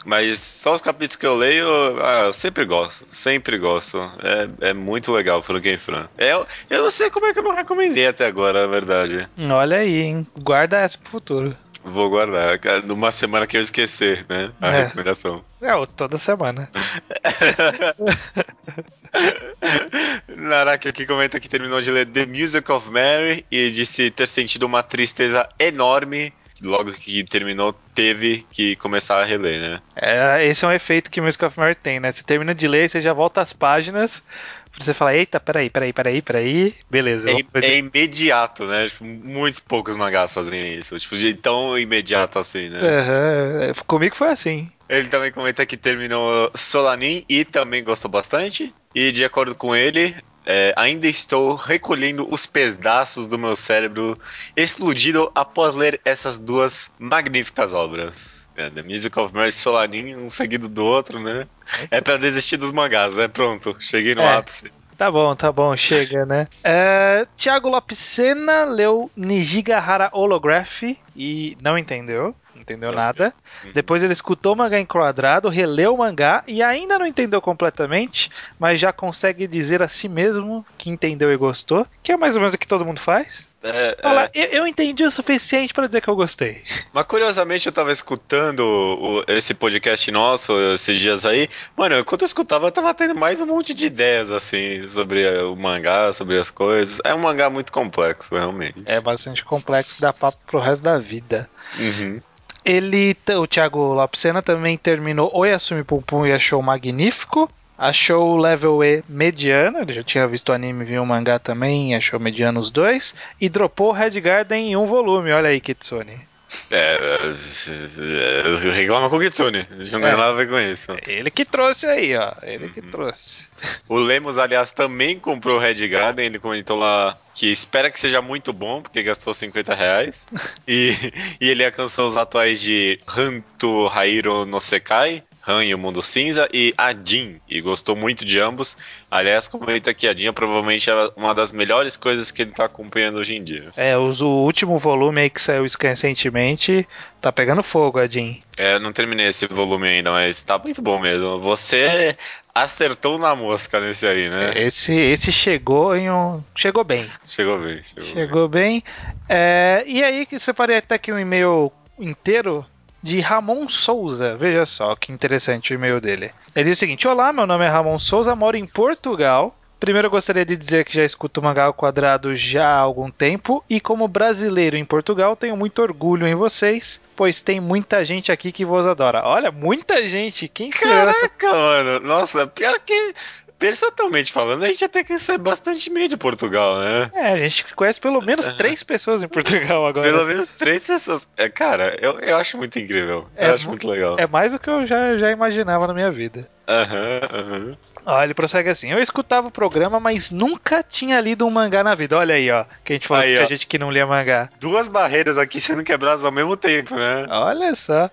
Mas só os capítulos que eu leio, ah, eu sempre gosto. Sempre gosto. É, é muito legal Frankenfran. É, eu, eu não sei como é que eu não recomendei até agora, na verdade. Olha aí, hein? Guarda essa pro futuro. Vou guardar. Numa semana que eu esquecer, né? A É. recomendação. É, toda semana. Naraki aqui comenta que terminou de ler The Music of Mary e disse ter sentido uma tristeza enorme. Logo que terminou, teve que começar a reler, né? É, esse é um efeito que Music of Mary tem, né? Você termina de ler, você já volta às páginas, pra você falar, eita, peraí, peraí, peraí, peraí, beleza. É, ver. é imediato, né? Tipo, muitos poucos mangás fazem isso. Tipo, de tão imediato assim, né? Aham, Comigo foi assim. Ele também comenta que terminou Solanin e também gostou bastante. E de acordo com ele, é, ainda estou recolhendo os pedaços do meu cérebro explodido após ler essas duas magníficas obras. É, The Music of Mary e Solanin, um seguido do outro, né? É pra desistir dos mangás, né? Pronto, cheguei no É. ápice. Tá bom, tá bom, chega, né? É, Tiago Lopesena leu Nijigahara Holography e não entendeu, entendeu nada. Depois ele escutou o mangá enquadrado, releu o mangá e ainda não entendeu completamente, mas já consegue dizer a si mesmo que entendeu e gostou, que é mais ou menos o que todo mundo faz. É, Fala, é. eu, eu entendi o suficiente pra dizer que eu gostei. Mas curiosamente eu tava escutando o- esse podcast nosso esses dias aí. Mano, enquanto eu escutava, eu tava tendo mais um monte de ideias, assim, sobre o mangá, sobre as coisas. É um mangá muito complexo, realmente. É bastante complexo, dá papo pro resto da vida. Uhum. Ele, o Thiago Lopesena também terminou Oyasumi Pum Pum e achou magnífico. Achou o level E mediano, ele já tinha visto o anime viu o mangá também, achou mediano os dois. E dropou Red Garden em um volume, olha aí, Kitsune. É, é, é, reclama com o Kitsune. A não tem É. nada a ver com isso. Ele que trouxe aí, ó. Ele que trouxe. O Lemos, aliás, também comprou o Red Garden. Ele comentou lá que espera que seja muito bom, porque gastou 50 reais. E, e ele alcançou os atuais de Hanto Hairo no Sekai. Han e o Mundo Cinza e a Jin, e gostou muito de ambos. Aliás, comenta que a Jin é provavelmente uma das melhores coisas que ele tá acompanhando hoje em dia. É, o último volume aí que saiu recentemente tá pegando fogo, a Jean. É, eu não terminei esse volume ainda, mas tá muito bom mesmo. Você acertou na mosca nesse aí, né? Esse, esse chegou em um. Chegou bem. Chegou bem, chegou, bem. Chegou bem. É, e aí que separei até aqui um e-mail inteiro de Ramon Souza. Veja só que interessante o e-mail dele. Ele diz o seguinte: Olá, meu nome é Ramon Souza, moro em Portugal. Primeiro eu gostaria de dizer que já escuto o Mangá ao Quadrado já há algum tempo e como brasileiro em Portugal tenho muito orgulho em vocês, pois tem muita gente aqui que vos adora. Olha, muita gente. Quem será essa Caraca, mano. Nossa, pior que. Percentualmente falando, a gente até que recebe bastante e-mail de Portugal, né? É, a gente conhece pelo menos três pessoas em Portugal agora. Pelo menos três pessoas. É, cara, eu, eu acho muito incrível. É eu acho mu- muito legal. É mais do que eu já, já imaginava na minha vida. Aham, aham. Ó, ele prossegue assim: Eu escutava o programa, mas nunca tinha lido um mangá na vida. Olha aí, ó. Que a gente falou Aí, que tinha gente que não lia mangá. Duas barreiras aqui sendo quebradas ao mesmo tempo, né? Olha só.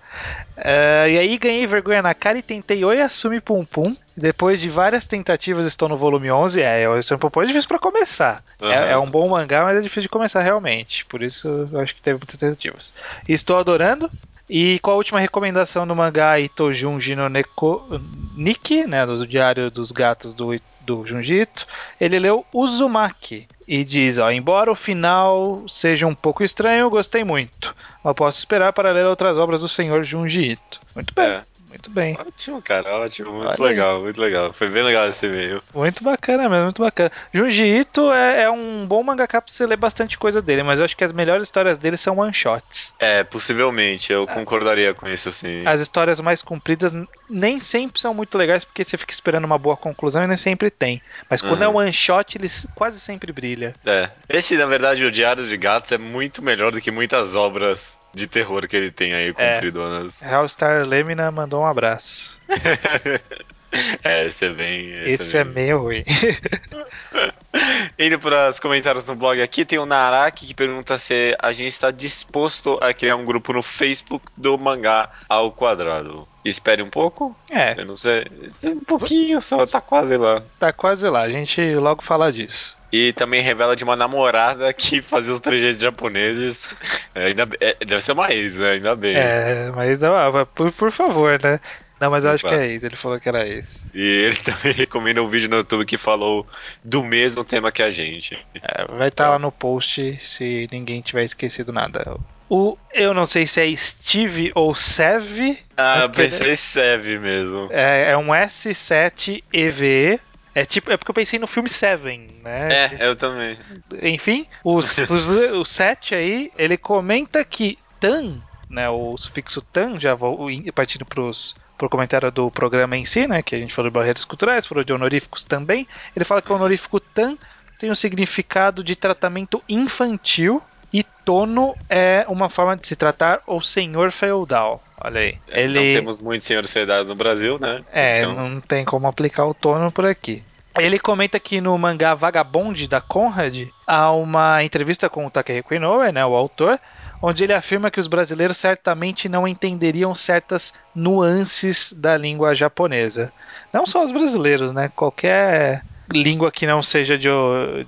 É, e aí ganhei vergonha na cara e tentei Oi Assume Pum Pum. Depois de várias tentativas, estou no volume 11. É, o Assume Pum Pum é difícil pra começar. Aham. É, é um bom mangá, mas é difícil de começar realmente. Por isso eu acho que teve muitas tentativas. Estou adorando. E com a última recomendação do mangá Ito Junji no Neko Niki, né, do Diário dos Gatos do, do Junji Ito, ele leu Uzumaki e diz, ó, embora o final seja um pouco estranho, gostei muito. Mas posso esperar para ler outras obras do senhor Junji Ito. Muito bem, É. muito bem. Ótimo, cara, ótimo. Muito Olha aí. legal, muito legal. Foi bem legal esse e-mail. Muito bacana mesmo, muito bacana. Junji Ito é, é um bom mangaka pra você ler bastante coisa dele, mas eu acho que as melhores histórias dele são one-shots. É, possivelmente, eu concordaria com isso, sim. As histórias mais compridas nem sempre são muito legais porque você fica esperando uma boa conclusão e nem sempre tem. Mas quando Uhum. é one shot, ele quase sempre brilha. É. Esse, na verdade, o Diário de Gatos é muito melhor do que muitas obras de terror que ele tem aí, É. compridonas. Hellstar Lemina mandou um abraço. É, esse é bem. Esse é meio ruim. Indo para os comentários no blog aqui, tem o Naraki que pergunta se a gente está disposto a criar um grupo no Facebook do mangá ao quadrado. Espere um pouco, É, eu não sei, um pouquinho só, tá quase lá. tá quase lá. A gente logo fala disso. E também revela de uma namorada que fazia os trejeitos japoneses. É, ainda, é, deve ser uma ex, né? Ainda bem. É, mas ah, por, por favor, né? Não, mas eu acho que é isso. Ele falou que era isso. E ele também recomenda um vídeo no YouTube que falou do mesmo tema que a gente. É, vai estar lá no post se ninguém tiver esquecido nada. O, eu não sei se é Steve ou Sev. Ah, eu pensei Seve mesmo. É, é um S7EVE. É tipo, é porque eu pensei no filme Seven, né? É, eu também. Enfim, os, os, o 7 aí, ele comenta que tan, né, o sufixo tan, já vou in- partindo pros, pro comentário do programa em si, né, que a gente falou de barreiras culturais, falou de honoríficos também, ele fala que o honorífico tan tem um significado de tratamento infantil e tono é uma forma de se tratar o senhor feudal. Olha aí. Ele... Não temos muitos senhores feudais no Brasil, né? É, Então, não tem como aplicar o tono por aqui. Ele comenta que no mangá Vagabond da Conrad há uma entrevista com o Takehiko Inoue, né, o autor, onde ele afirma que os brasileiros certamente não entenderiam certas nuances da língua japonesa. Não só os brasileiros, né? Qualquer língua que não seja de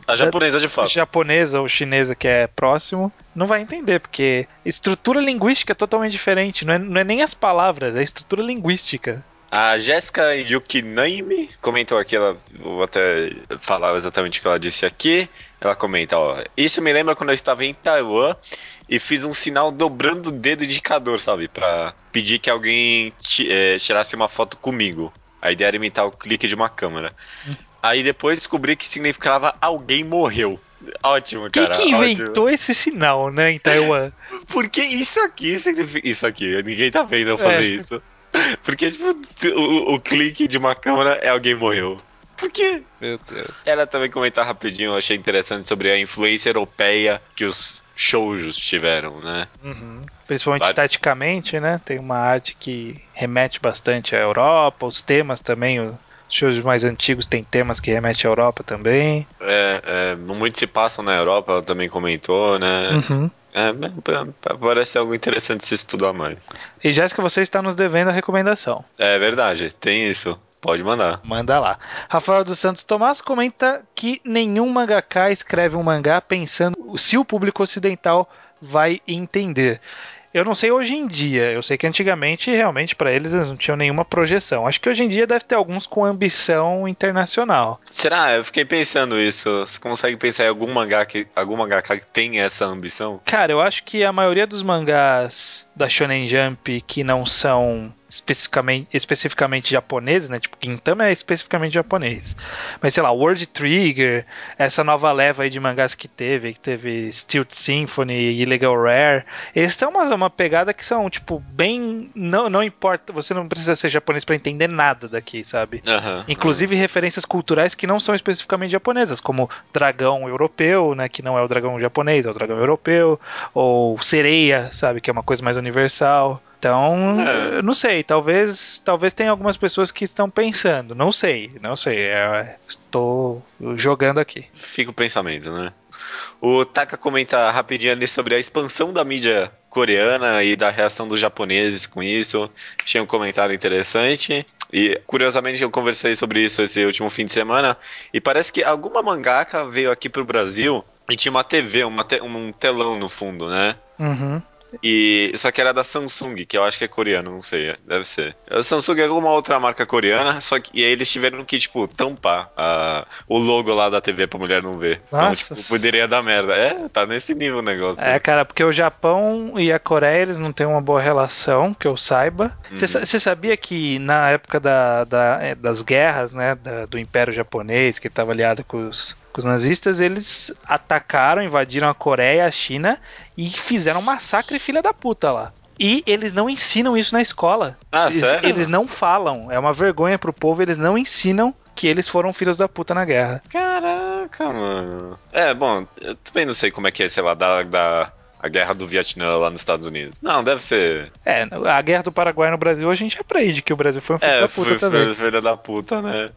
A japonesa de fato. japonesa ou chinesa que é próximo, não vai entender, porque estrutura linguística é totalmente diferente. Não é, não é nem as palavras, é a estrutura linguística. A Jéssica Yukinaime comentou aqui, ela, vou até falar exatamente o que ela disse aqui. Ela comenta, ó, isso me lembra quando eu estava em Taiwan e fiz um sinal dobrando o dedo indicador, sabe? Pra pedir que alguém eh, tirasse uma foto comigo. A ideia era imitar o clique de uma câmera. Aí depois descobri que significava alguém morreu. Ótimo, Quem cara. que ótimo. inventou esse sinal, né, em Taiwan? Porque isso aqui significa. Isso aqui, ninguém tá vendo eu fazer É. isso. Porque, tipo, o, o clique de uma câmera é alguém morreu. Por quê? Meu Deus. Ela também comentar rapidinho, eu achei interessante sobre a influência europeia que os shoujos tiveram, né? Uhum. Principalmente Vai- estaticamente, né? Tem uma arte que remete bastante à Europa, os temas também, os shows mais antigos têm temas que remetem à Europa também. É, é, muitos se passam na Europa, ela também comentou, né? Uhum. É, parece algo interessante se estudar mais. E Jéssica, você está nos devendo a recomendação. É verdade, tem isso. Pode mandar. Manda lá. Rafael dos Santos Tomás comenta que nenhum mangaka escreve um mangá pensando se o público ocidental vai entender. Eu não sei hoje em dia, eu sei que antigamente realmente para eles eles não tinham nenhuma projeção. Acho que hoje em dia deve ter alguns com ambição internacional. Será? Eu fiquei pensando isso. Você consegue pensar em algum mangá que, algum mangaka que tem essa ambição? Cara, eu acho que a maioria dos mangás da Shonen Jump que não são especificamente, especificamente japoneses, né? Tipo, Gintama é especificamente japonês. Mas sei lá, World Trigger, essa nova leva aí de mangás que teve, que teve Stilt Symphony, Illegal Rare, eles são uma, uma pegada que são, tipo, bem. Não, não importa, você não precisa ser japonês para entender nada daqui, sabe? Inclusive referências culturais que não são especificamente japonesas, como dragão europeu, né? Que não é o dragão japonês, é o dragão europeu, ou sereia, sabe? Que é uma coisa mais universal. Então, É. não sei, talvez, talvez tenha algumas pessoas que estão pensando, não sei, não sei, é, estou jogando aqui. Fica o pensamento, né? O Taka comenta rapidinho ali sobre a expansão da mídia coreana e da reação dos japoneses com isso. Achei um comentário interessante. E curiosamente eu conversei sobre isso esse último fim de semana. E parece que alguma mangaka veio aqui pro Brasil e tinha uma TV, uma te- um telão no fundo, né? Uhum. E só que era da Samsung, que eu acho que é coreano, não sei, deve ser. A Samsung é alguma outra marca coreana, só que e aí eles tiveram que tipo tampar a- o logo lá da TV pra mulher não ver. Senão, Nossa. tipo, poderia dar merda. É, tá nesse nível o negócio. É, cara, porque o Japão e a Coreia eles não têm uma boa relação, que eu saiba. Você você sabia que na época da, da- é, das guerras, né, da- do Império Japonês, que estava aliado com os, os nazistas, eles atacaram, invadiram a Coreia, a China e fizeram um massacre filha da puta lá. E eles não ensinam isso na escola. Ah, eles, sério? eles não falam. É uma vergonha pro povo, eles não ensinam que eles foram filhos da puta na guerra. Caraca, mano. É, bom, eu também não sei como é que é, sei lá, da, da a guerra do Vietnã lá nos Estados Unidos. Não, deve ser. É, a guerra do Paraguai no Brasil, a gente aprende que o Brasil foi um filho É, da puta foi também. foi filha da puta, né?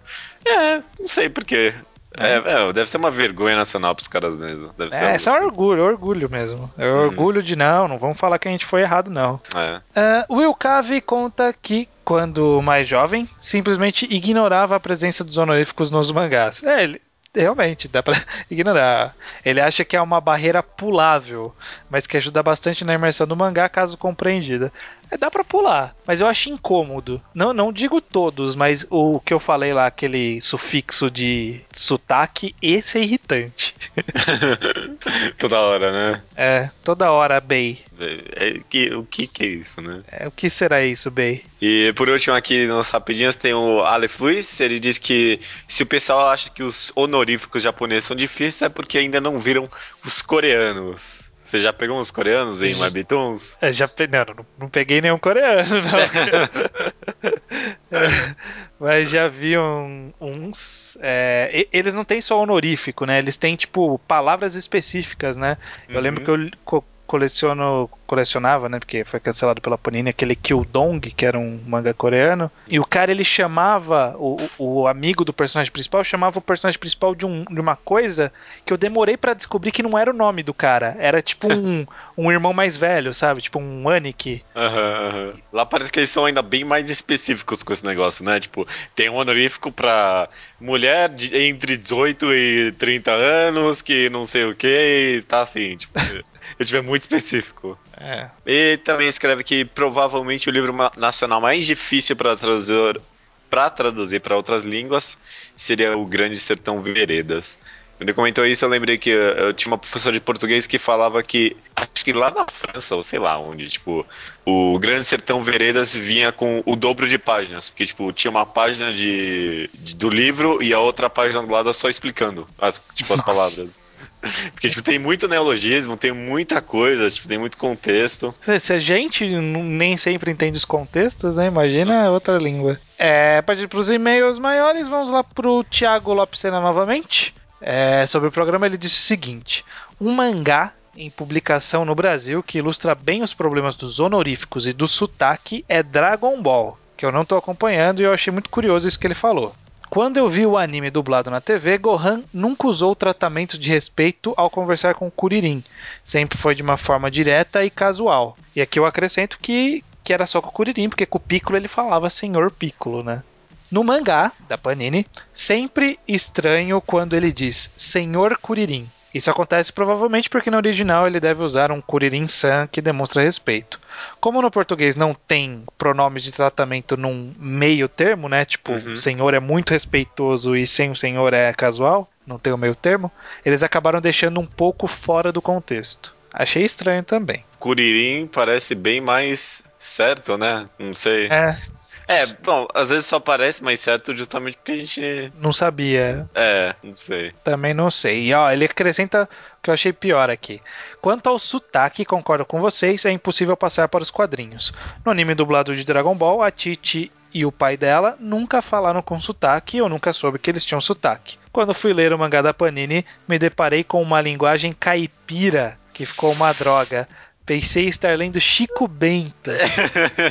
É, não sei porquê. É, é, deve ser uma vergonha nacional pros caras mesmo. Deve ser É, é só assim. orgulho, orgulho mesmo. É orgulho de não, não vamos falar que a gente foi errado, não. É. Ah, Will Cave conta que, quando mais jovem, simplesmente ignorava a presença dos honoríficos nos mangás. É, ele. Realmente, dá pra ignorar. Ele acha que é uma barreira pulável, mas que ajuda bastante na imersão do mangá, caso compreendida. É, dá pra pular, mas eu acho incômodo. Não, não digo todos, mas o que eu falei lá, aquele sufixo de sotaque, esse é irritante. Toda hora, né? É, toda hora, Bey. É, que, o que que é isso, né? É, o que será isso, Bey? E por último aqui nos rapidinhos tem o Aleph Luiz, ele diz que se o pessoal acha que os honoríficos japoneses são difíceis é porque ainda não viram os coreanos. Você já pegou uns coreanos em Webtoons? É, já pe... não, não, não peguei nenhum coreano, não. Mas já vi um- uns. é, eles não têm só honorífico, né? Eles têm, tipo, palavras específicas, né? Eu Uhum. lembro que eu co- coleciono, colecionava, né? Porque foi cancelado pela Panini, aquele Kildong, que era um manga coreano. E o cara, ele chamava, o, o amigo do personagem principal, chamava o personagem principal de, um- de uma coisa que eu demorei pra descobrir que não era o nome do cara. Era tipo um, um irmão mais velho, sabe? Tipo um Aniki. Aham, aham. Lá parece que eles são ainda bem mais específicos com esse negócio, né? Tipo, tem um honorífico pra mulher de- entre 18 e 30 anos, que não sei o que, e tá assim, tipo. Eu tiver muito específico. É. E também escreve que provavelmente o livro nacional mais difícil para traduzir para traduzir para outras línguas seria o Grande Sertão Veredas. Quando ele comentou isso, eu lembrei que eh, eu tinha uma professora de português que falava que acho que lá na França, ou sei lá onde, tipo, o Grande Sertão Veredas vinha com o dobro de páginas, porque tipo, tinha uma página de, de- do livro e a outra página do lado só explicando as, tipo, as Nossa. palavras. Porque, tipo, tem muito neologismo, tem muita coisa, tipo, tem muito contexto. Se, a gente nem sempre entende os contextos, né? Imagina outra língua. É, partir para os e-mails maiores, vamos lá pro Thiago Lopesena novamente. É, sobre o programa, ele disse o seguinte: um mangá em publicação no Brasil que ilustra bem os problemas dos honoríficos e do sotaque é Dragon Ball, que eu não estou acompanhando e eu achei muito curioso isso que ele falou. Quando eu vi o anime dublado na TV, Gohan nunca usou tratamento de respeito ao conversar com o Kuririn. Sempre foi de uma forma direta e casual. E aqui eu acrescento que, que era só com o Kuririn, porque com o Piccolo ele falava Senhor Piccolo, né? No mangá da Panini, sempre estranho quando ele diz Senhor Kuririn. Isso acontece provavelmente porque no original ele deve usar um Kuririn-san que demonstra respeito. Como no português não tem pronomes de tratamento num meio termo, né? Tipo, Uhum. senhor é muito respeitoso e sem o senhor é casual, não tem o meio termo, eles acabaram deixando um pouco fora do contexto. Achei estranho também. Curirim parece bem mais certo, né? Não sei. É, É, bom, às vezes só parece mais certo justamente porque a gente. não sabia. É, não sei. Também não sei. E ó, ele acrescenta o que eu achei pior aqui. Quanto ao sotaque, concordo com vocês, é impossível passar para os quadrinhos. No anime dublado de Dragon Ball, a Titi e o pai dela nunca falaram com sotaque, eu nunca soube que eles tinham sotaque. Quando fui ler o mangá da Panini, me deparei com uma linguagem caipira, que ficou uma droga. Pensei estar lendo Chico Bento.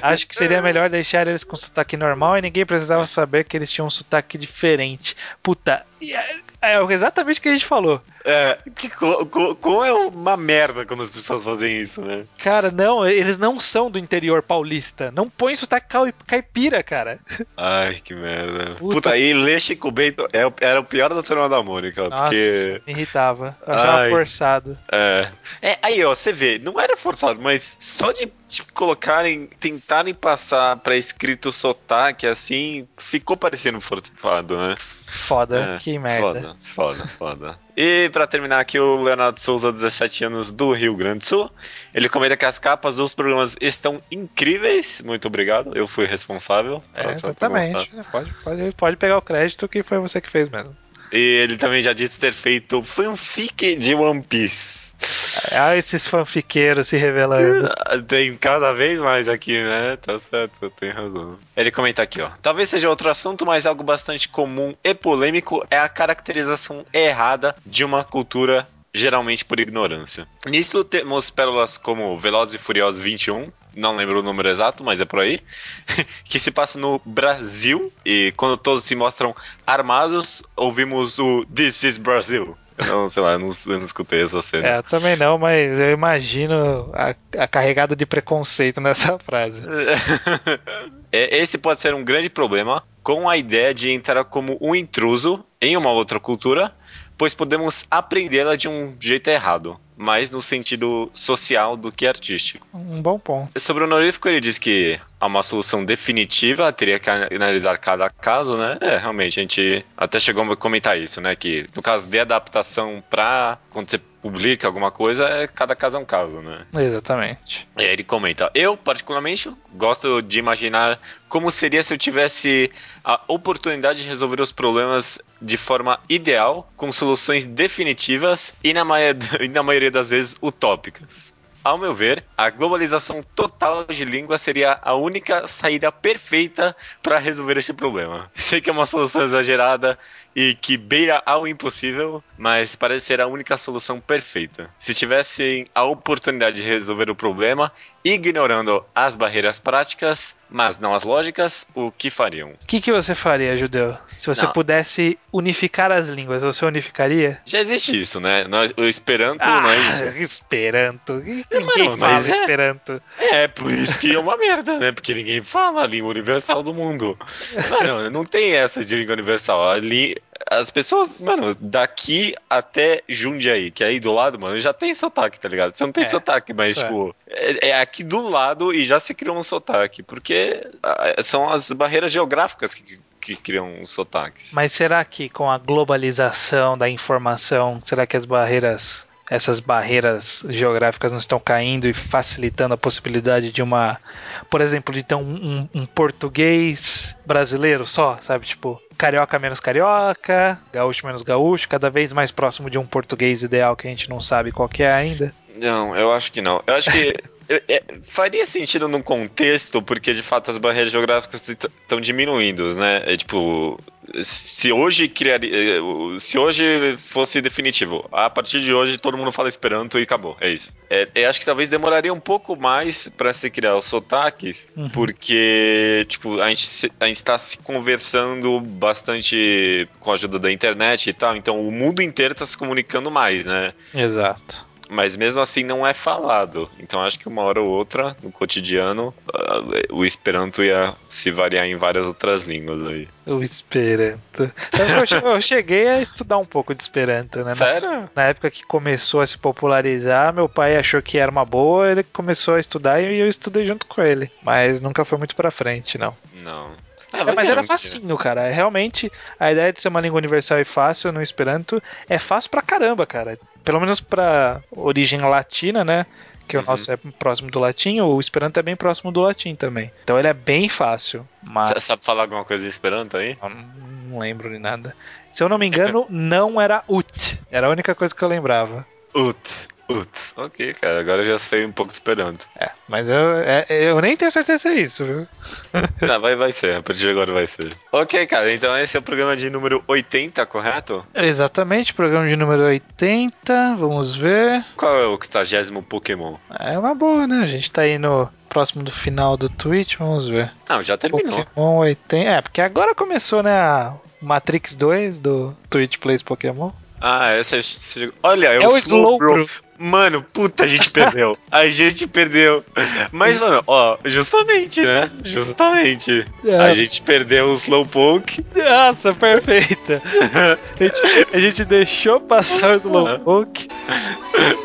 Acho que seria melhor deixar eles com sotaque normal e ninguém precisava saber que eles tinham um sotaque diferente. Puta, é, é exatamente o que a gente falou. É, que, co- co- como é uma merda quando as pessoas fazem isso, né? Cara, não, eles não são do interior paulista. Não põe sotaque caipira, cara. Ai, que merda. Puta. Puta, e ler Chico Bento é era o pior da turma da Mônica, Nossa, porque. me irritava. Eu achava Ai. forçado. É. é. Aí, ó, você vê, não era forçado, mas só de tipo, colocarem, tentarem passar pra escrito sotaque assim, ficou parecendo forçado, né? Foda, É, que merda. Foda, foda, foda. E pra terminar aqui, o Leonardo Souza, 17 anos, do Rio Grande do Sul. Ele comenta que as capas dos programas estão incríveis. Muito obrigado, eu fui responsável. É, Tá- tá- tá exatamente. gostado. Pode, pode, pode pegar o crédito que foi você que fez mesmo. E ele também já disse ter feito fanfic de One Piece. Ah, esses fanfiqueiros se revelando. Tem cada vez mais aqui, né? Tá certo, tem razão. Ele comenta aqui, ó. Talvez seja outro assunto, mas algo bastante comum e polêmico é a caracterização errada de uma cultura, geralmente por ignorância. Nisto temos pérolas como Velozes e Furiosos 21, não lembro o número exato, mas é por aí, que se passa no Brasil e quando todos se mostram armados, ouvimos o This is Brasil. Não, sei lá, eu não, eu não escutei essa cena. É, eu também não, mas eu imagino a, a carregada de preconceito nessa frase. É, Esse pode ser um grande problema com a ideia de entrar como um intruso em uma outra cultura, pois podemos aprendê-la de um jeito errado, mais no sentido social do que artístico. Um bom ponto. Sobre o honorífico, ele diz que há uma solução definitiva, teria que analisar cada caso, né? É, realmente, a gente até chegou a comentar isso, né? Que no caso de adaptação pra quando você publica alguma coisa, é, cada caso é um caso, né? Exatamente. E aí ele comenta: Eu, particularmente, gosto de imaginar como seria se eu tivesse a oportunidade de resolver os problemas de forma ideal, com soluções definitivas e, na, maia- e na maioria das vezes, utópicas. Ao meu ver, a globalização total de língua seria a única saída perfeita para resolver este problema. Sei que é uma solução exagerada e que beira ao impossível, mas parece ser a única solução perfeita. Se tivessem a oportunidade de resolver o problema, ignorando as barreiras práticas, mas não as lógicas, o que fariam? O que, que você faria, judeu? Se você Não. pudesse unificar as línguas, você unificaria? Já existe isso, né? O Esperanto não é isso. Ah, Esperanto. Ninguém Mano, fala mas é. Esperanto. É, por isso que é uma merda, né? Porque ninguém fala a língua universal do mundo. Mano, não tem essa de língua universal. Ali, as pessoas, mano, daqui até Jundiaí, que é aí do lado, mano, já tem sotaque, tá ligado? Você não tem É, sotaque, mas, é. tipo, é, é aqui do lado e já se criou um sotaque. Porque são as barreiras geográficas que, que criam os sotaques. Mas será que com a globalização da informação, será que as barreiras, essas barreiras geográficas não estão caindo e facilitando a possibilidade de uma, por exemplo, de ter um, um- um português brasileiro só, sabe? Tipo, carioca menos carioca, gaúcho menos gaúcho, cada vez mais próximo de um português ideal que a gente não sabe qual que é ainda. Não, eu acho que não. Eu acho que é, é, faria sentido num contexto, porque de fato as barreiras geográficas estão diminuindo, né? É tipo, se hoje criaria, é, se hoje fosse definitivo, a partir de hoje todo mundo fala Esperanto e acabou, é isso. É, eu acho que talvez demoraria um pouco mais para se criar os sotaques, Uhum. porque tipo a gente a gente está se conversando bastante com a ajuda da internet e tal, então o mundo inteiro está se comunicando mais, né? Exato. Mas mesmo assim não é falado. Então acho que uma hora ou outra, no cotidiano, ah, o Esperanto ia se variar em várias outras línguas aí. O Esperanto. Eu, che- eu cheguei a estudar um pouco de Esperanto, né? Na- Sério? Na época que começou a se popularizar, meu pai achou que era uma boa, ele começou a estudar e eu estudei junto com ele. Mas nunca foi muito pra frente, não. Não. É, mas era não, facinho, cara. É, Realmente, a ideia de ser uma língua universal e fácil no Esperanto é fácil pra caramba, cara. Pelo menos pra origem latina, né? que o nosso é próximo do latim, o Esperanto é bem próximo do latim também. Então ele é bem fácil, mas Você sabe falar alguma coisa em Esperanto aí? não, não lembro de nada. Se eu não me engano, não era ut. Era a única coisa que eu lembrava. Ut. Ut. Ok, cara, agora eu já sei um pouco de Esperanto. É, mas eu, é- eu nem tenho certeza se é isso, viu? Não, vai, vai ser, a partir de agora vai ser. Ok, cara, então esse é o programa de número 80, correto? Exatamente, programa de número 80, vamos ver. Qual é o 80 Pokémon? É uma boa, né? A gente tá aí no próximo do final do Twitch, vamos ver. Não, já terminou. Pokémon 80. É, porque agora começou, né, a Matrix 2 do Twitch Plays Pokémon. Ah, essa. esse- Olha, é, É o o Slowbro. Mano, puta, a gente perdeu. A gente perdeu. Mas, mano, ó, justamente, né? Justamente. É. A gente perdeu o Slowpoke. Nossa, perfeita. A gente, a gente deixou passar o Slowpoke.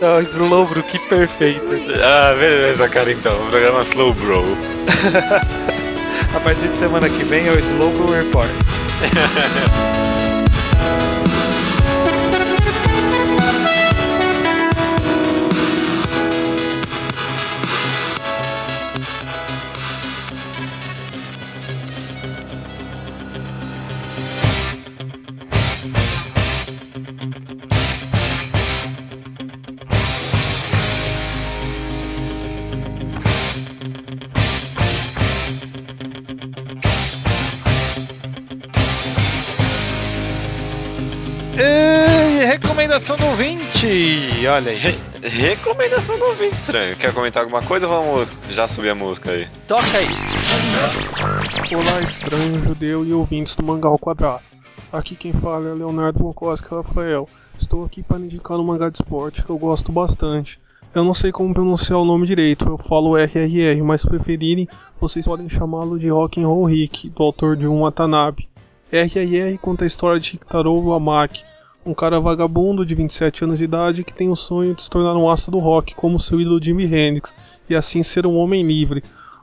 Não, o Slowbro, que perfeito. Ah, beleza, cara, então. O programa Slowbro. A partir de semana que vem é o Slowbro Report. recomendação do ouvinte. Olha aí. Re- recomendação do ouvinte estranho. Quer comentar alguma coisa? Vamos já subir a música aí. Toca aí. Olá, estranho judeu e ouvintes do Mangá ao Quadrado. Aqui quem fala é Leonardo Mokoski Rafael. Estou aqui para indicar um mangá de esporte que eu gosto bastante. Eu não sei como pronunciar o nome direito, eu falo RRR, mas se preferirem, vocês podem chamá-lo de Rock and Roll Rick, do autor de Um Watanabe. RRR conta a história de Kitaro Wamaki, um cara vagabundo de 27 anos de idade que tem o sonho de se tornar um astro do rock como seu ídolo Jimi Hendrix e assim ser um homem livre.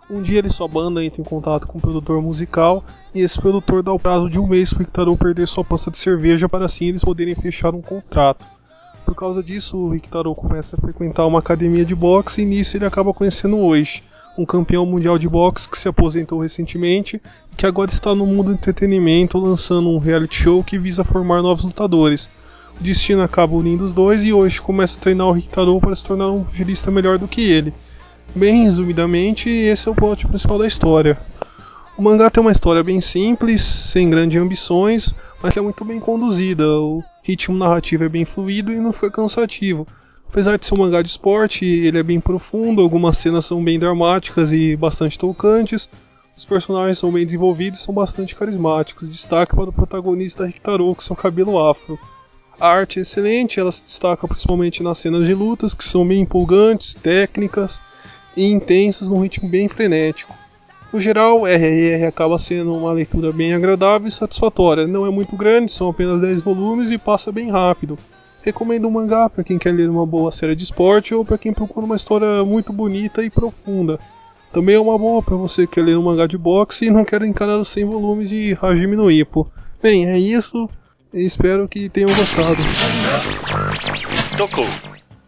Um dia ele e sua banda entram em contato com um produtor musical e esse produtor dá o prazo de um mês para o Kitaro perder sua pança de cerveja para assim eles poderem fechar um contrato. Por causa disso, o Kitaro começa a frequentar uma academia de boxe e nisso ele acaba conhecendo o Oishi, um campeão mundial de boxe que se aposentou recentemente e que agora está no mundo do entretenimento lançando um reality show que visa formar novos lutadores. O destino acaba unindo os dois e Oishi começa a treinar o Kitaro para se tornar um pugilista melhor do que ele. Bem resumidamente, esse é o plot principal da história. O mangá tem uma história bem simples, sem grandes ambições, mas que é muito bem conduzida. O ritmo narrativo é bem fluido e não fica cansativo. Apesar de ser um mangá de esporte, ele é bem profundo, algumas cenas são bem dramáticas e bastante tocantes. Os personagens são bem desenvolvidos e são bastante carismáticos. Destaque para o protagonista Hitaro com seu cabelo afro. A arte é excelente, ela se destaca principalmente nas cenas de lutas, que são bem empolgantes, técnicas e intensas num ritmo bem frenético. No geral, RRR acaba sendo uma leitura bem agradável e satisfatória. Não é muito grande, são apenas 10 volumes e passa bem rápido. Recomendo o mangá para quem quer ler uma boa série de esporte ou para quem procura uma história muito bonita e profunda. Também é uma boa para você que quer ler um mangá de boxe e não quer encarar os 100 volumes de Hajime no Ippo. Bem, é isso. e Espero que tenham gostado. Tocou.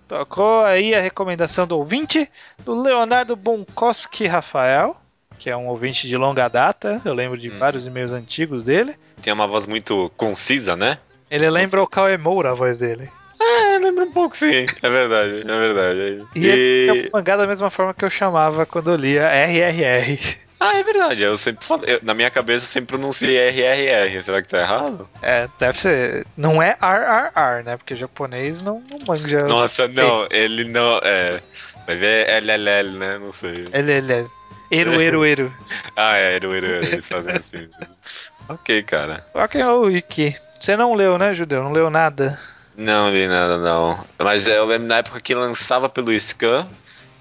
Tocou aí a recomendação do ouvinte, do Leonardo Bonkoski Rafael, que é um ouvinte de longa data. Eu lembro de Hum. vários e-mails antigos dele. Tem uma voz muito concisa, né? Ele lembra o Cauê Moura, a voz dele. É, lembra um pouco sim. É verdade, é verdade. E, ele chama o mangá da mesma forma que eu chamava quando eu lia RRR. Ah, é verdade. Eu sempre eu- na minha cabeça eu sempre pronunciei RRR. Será que tá errado? É, deve ser. Não é RRR, né? Porque japonês não, não manja. os Nossa, não, ele não. É. Vai ver LLL, né? Não sei. É. Eru, eru, eru. Ah, é, era o eles fazem assim. ok, cara. Ok, o Wiki. Você não leu, né, Judeu? Não leu nada. Não vi nada, não. Mas eu lembro na época que lançava pelo Scan,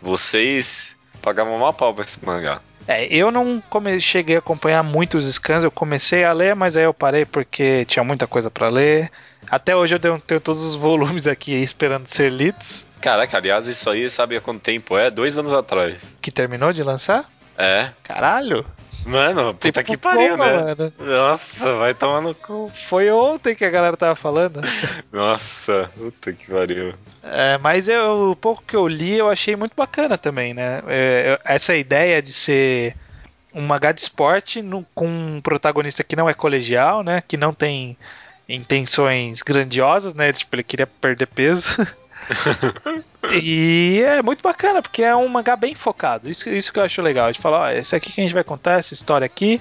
vocês pagavam uma pau pra esse mangá. É, eu não come- cheguei a acompanhar muito os scans, eu comecei a ler, mas aí eu parei porque tinha muita coisa pra ler. Até hoje eu tenho, tenho todos os volumes aqui esperando ser lidos. Caraca, aliás, isso aí sabe há quanto tempo é? Dois anos atrás. Que terminou de lançar? É. Caralho! Mano, puta Tipo que pariu, né? mano. Nossa, vai tomar no cu. Foi ontem que a galera tava falando. Nossa, puta que pariu. É, mas eu, o pouco que eu li eu achei muito bacana também, né? É, essa ideia de ser um mangá de esporte no- com um protagonista que não é colegial, né? Que não tem intenções grandiosas, né? Tipo, ele queria perder peso. e é muito bacana, porque é um mangá bem focado. Isso, isso que eu acho legal. De falar, ó, esse aqui que a gente vai contar, essa história aqui,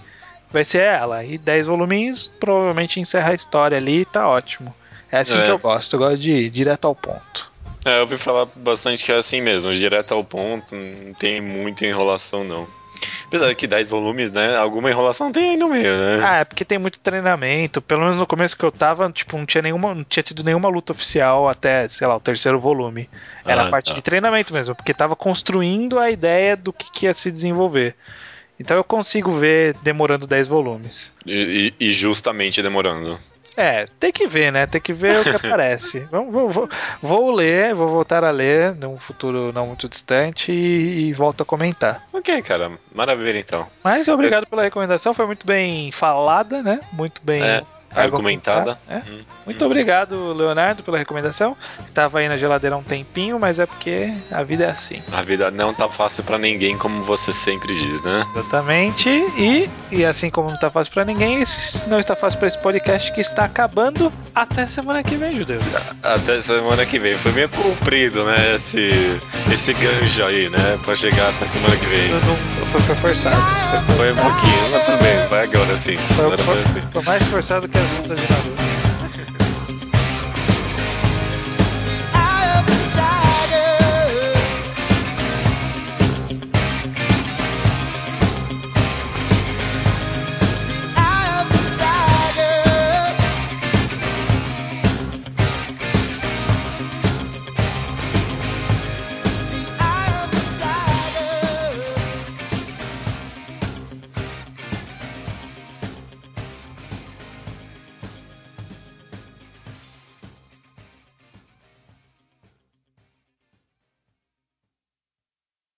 vai ser ela. E 10 voluminhos, provavelmente encerra a história ali e tá ótimo. É assim É. que eu gosto, eu gosto de ir direto ao ponto. É, eu ouvi falar bastante que é assim mesmo, direto ao ponto, não tem muita enrolação não. Apesar que 10 volumes, né? Alguma enrolação tem aí no meio, né? Ah, é porque tem muito treinamento. Pelo menos no começo que eu tava, tipo, não tinha nenhuma, não tinha tido nenhuma luta oficial até, sei lá, o terceiro volume. Era Ah, a parte tá. de treinamento mesmo, porque tava construindo a ideia do que, que ia se desenvolver. Então eu consigo ver demorando 10 volumes. E, e- e justamente demorando. É, tem que ver, né? Tem que ver o que aparece. Vamos, vou, vou, vou ler, vou voltar a ler num futuro não muito distante e, e volto a comentar. Ok, cara, maravilha então. Mas obrigado pela recomendação, foi muito bem falada, né? Muito bem É, argumentada. É. Hum. Muito obrigado, Leonardo, pela recomendação. Tava aí na geladeira há um tempinho, mas é porque a vida é assim. A vida não tá fácil pra ninguém, como você sempre diz, né? Exatamente. E, e assim como não tá fácil pra ninguém, não está fácil pra esse podcast que está acabando. Até semana que vem, Judeu. Até semana que vem. Foi meio comprido, né? Esse, esse gancho aí, né? Pra chegar até semana que vem. Eu não- Foi, foi forçado. Foi, um pouquinho, mas tudo bem, vai agora sim. foi, Agora foi, foi assim. foi mais forçado que as lutas de Naruto.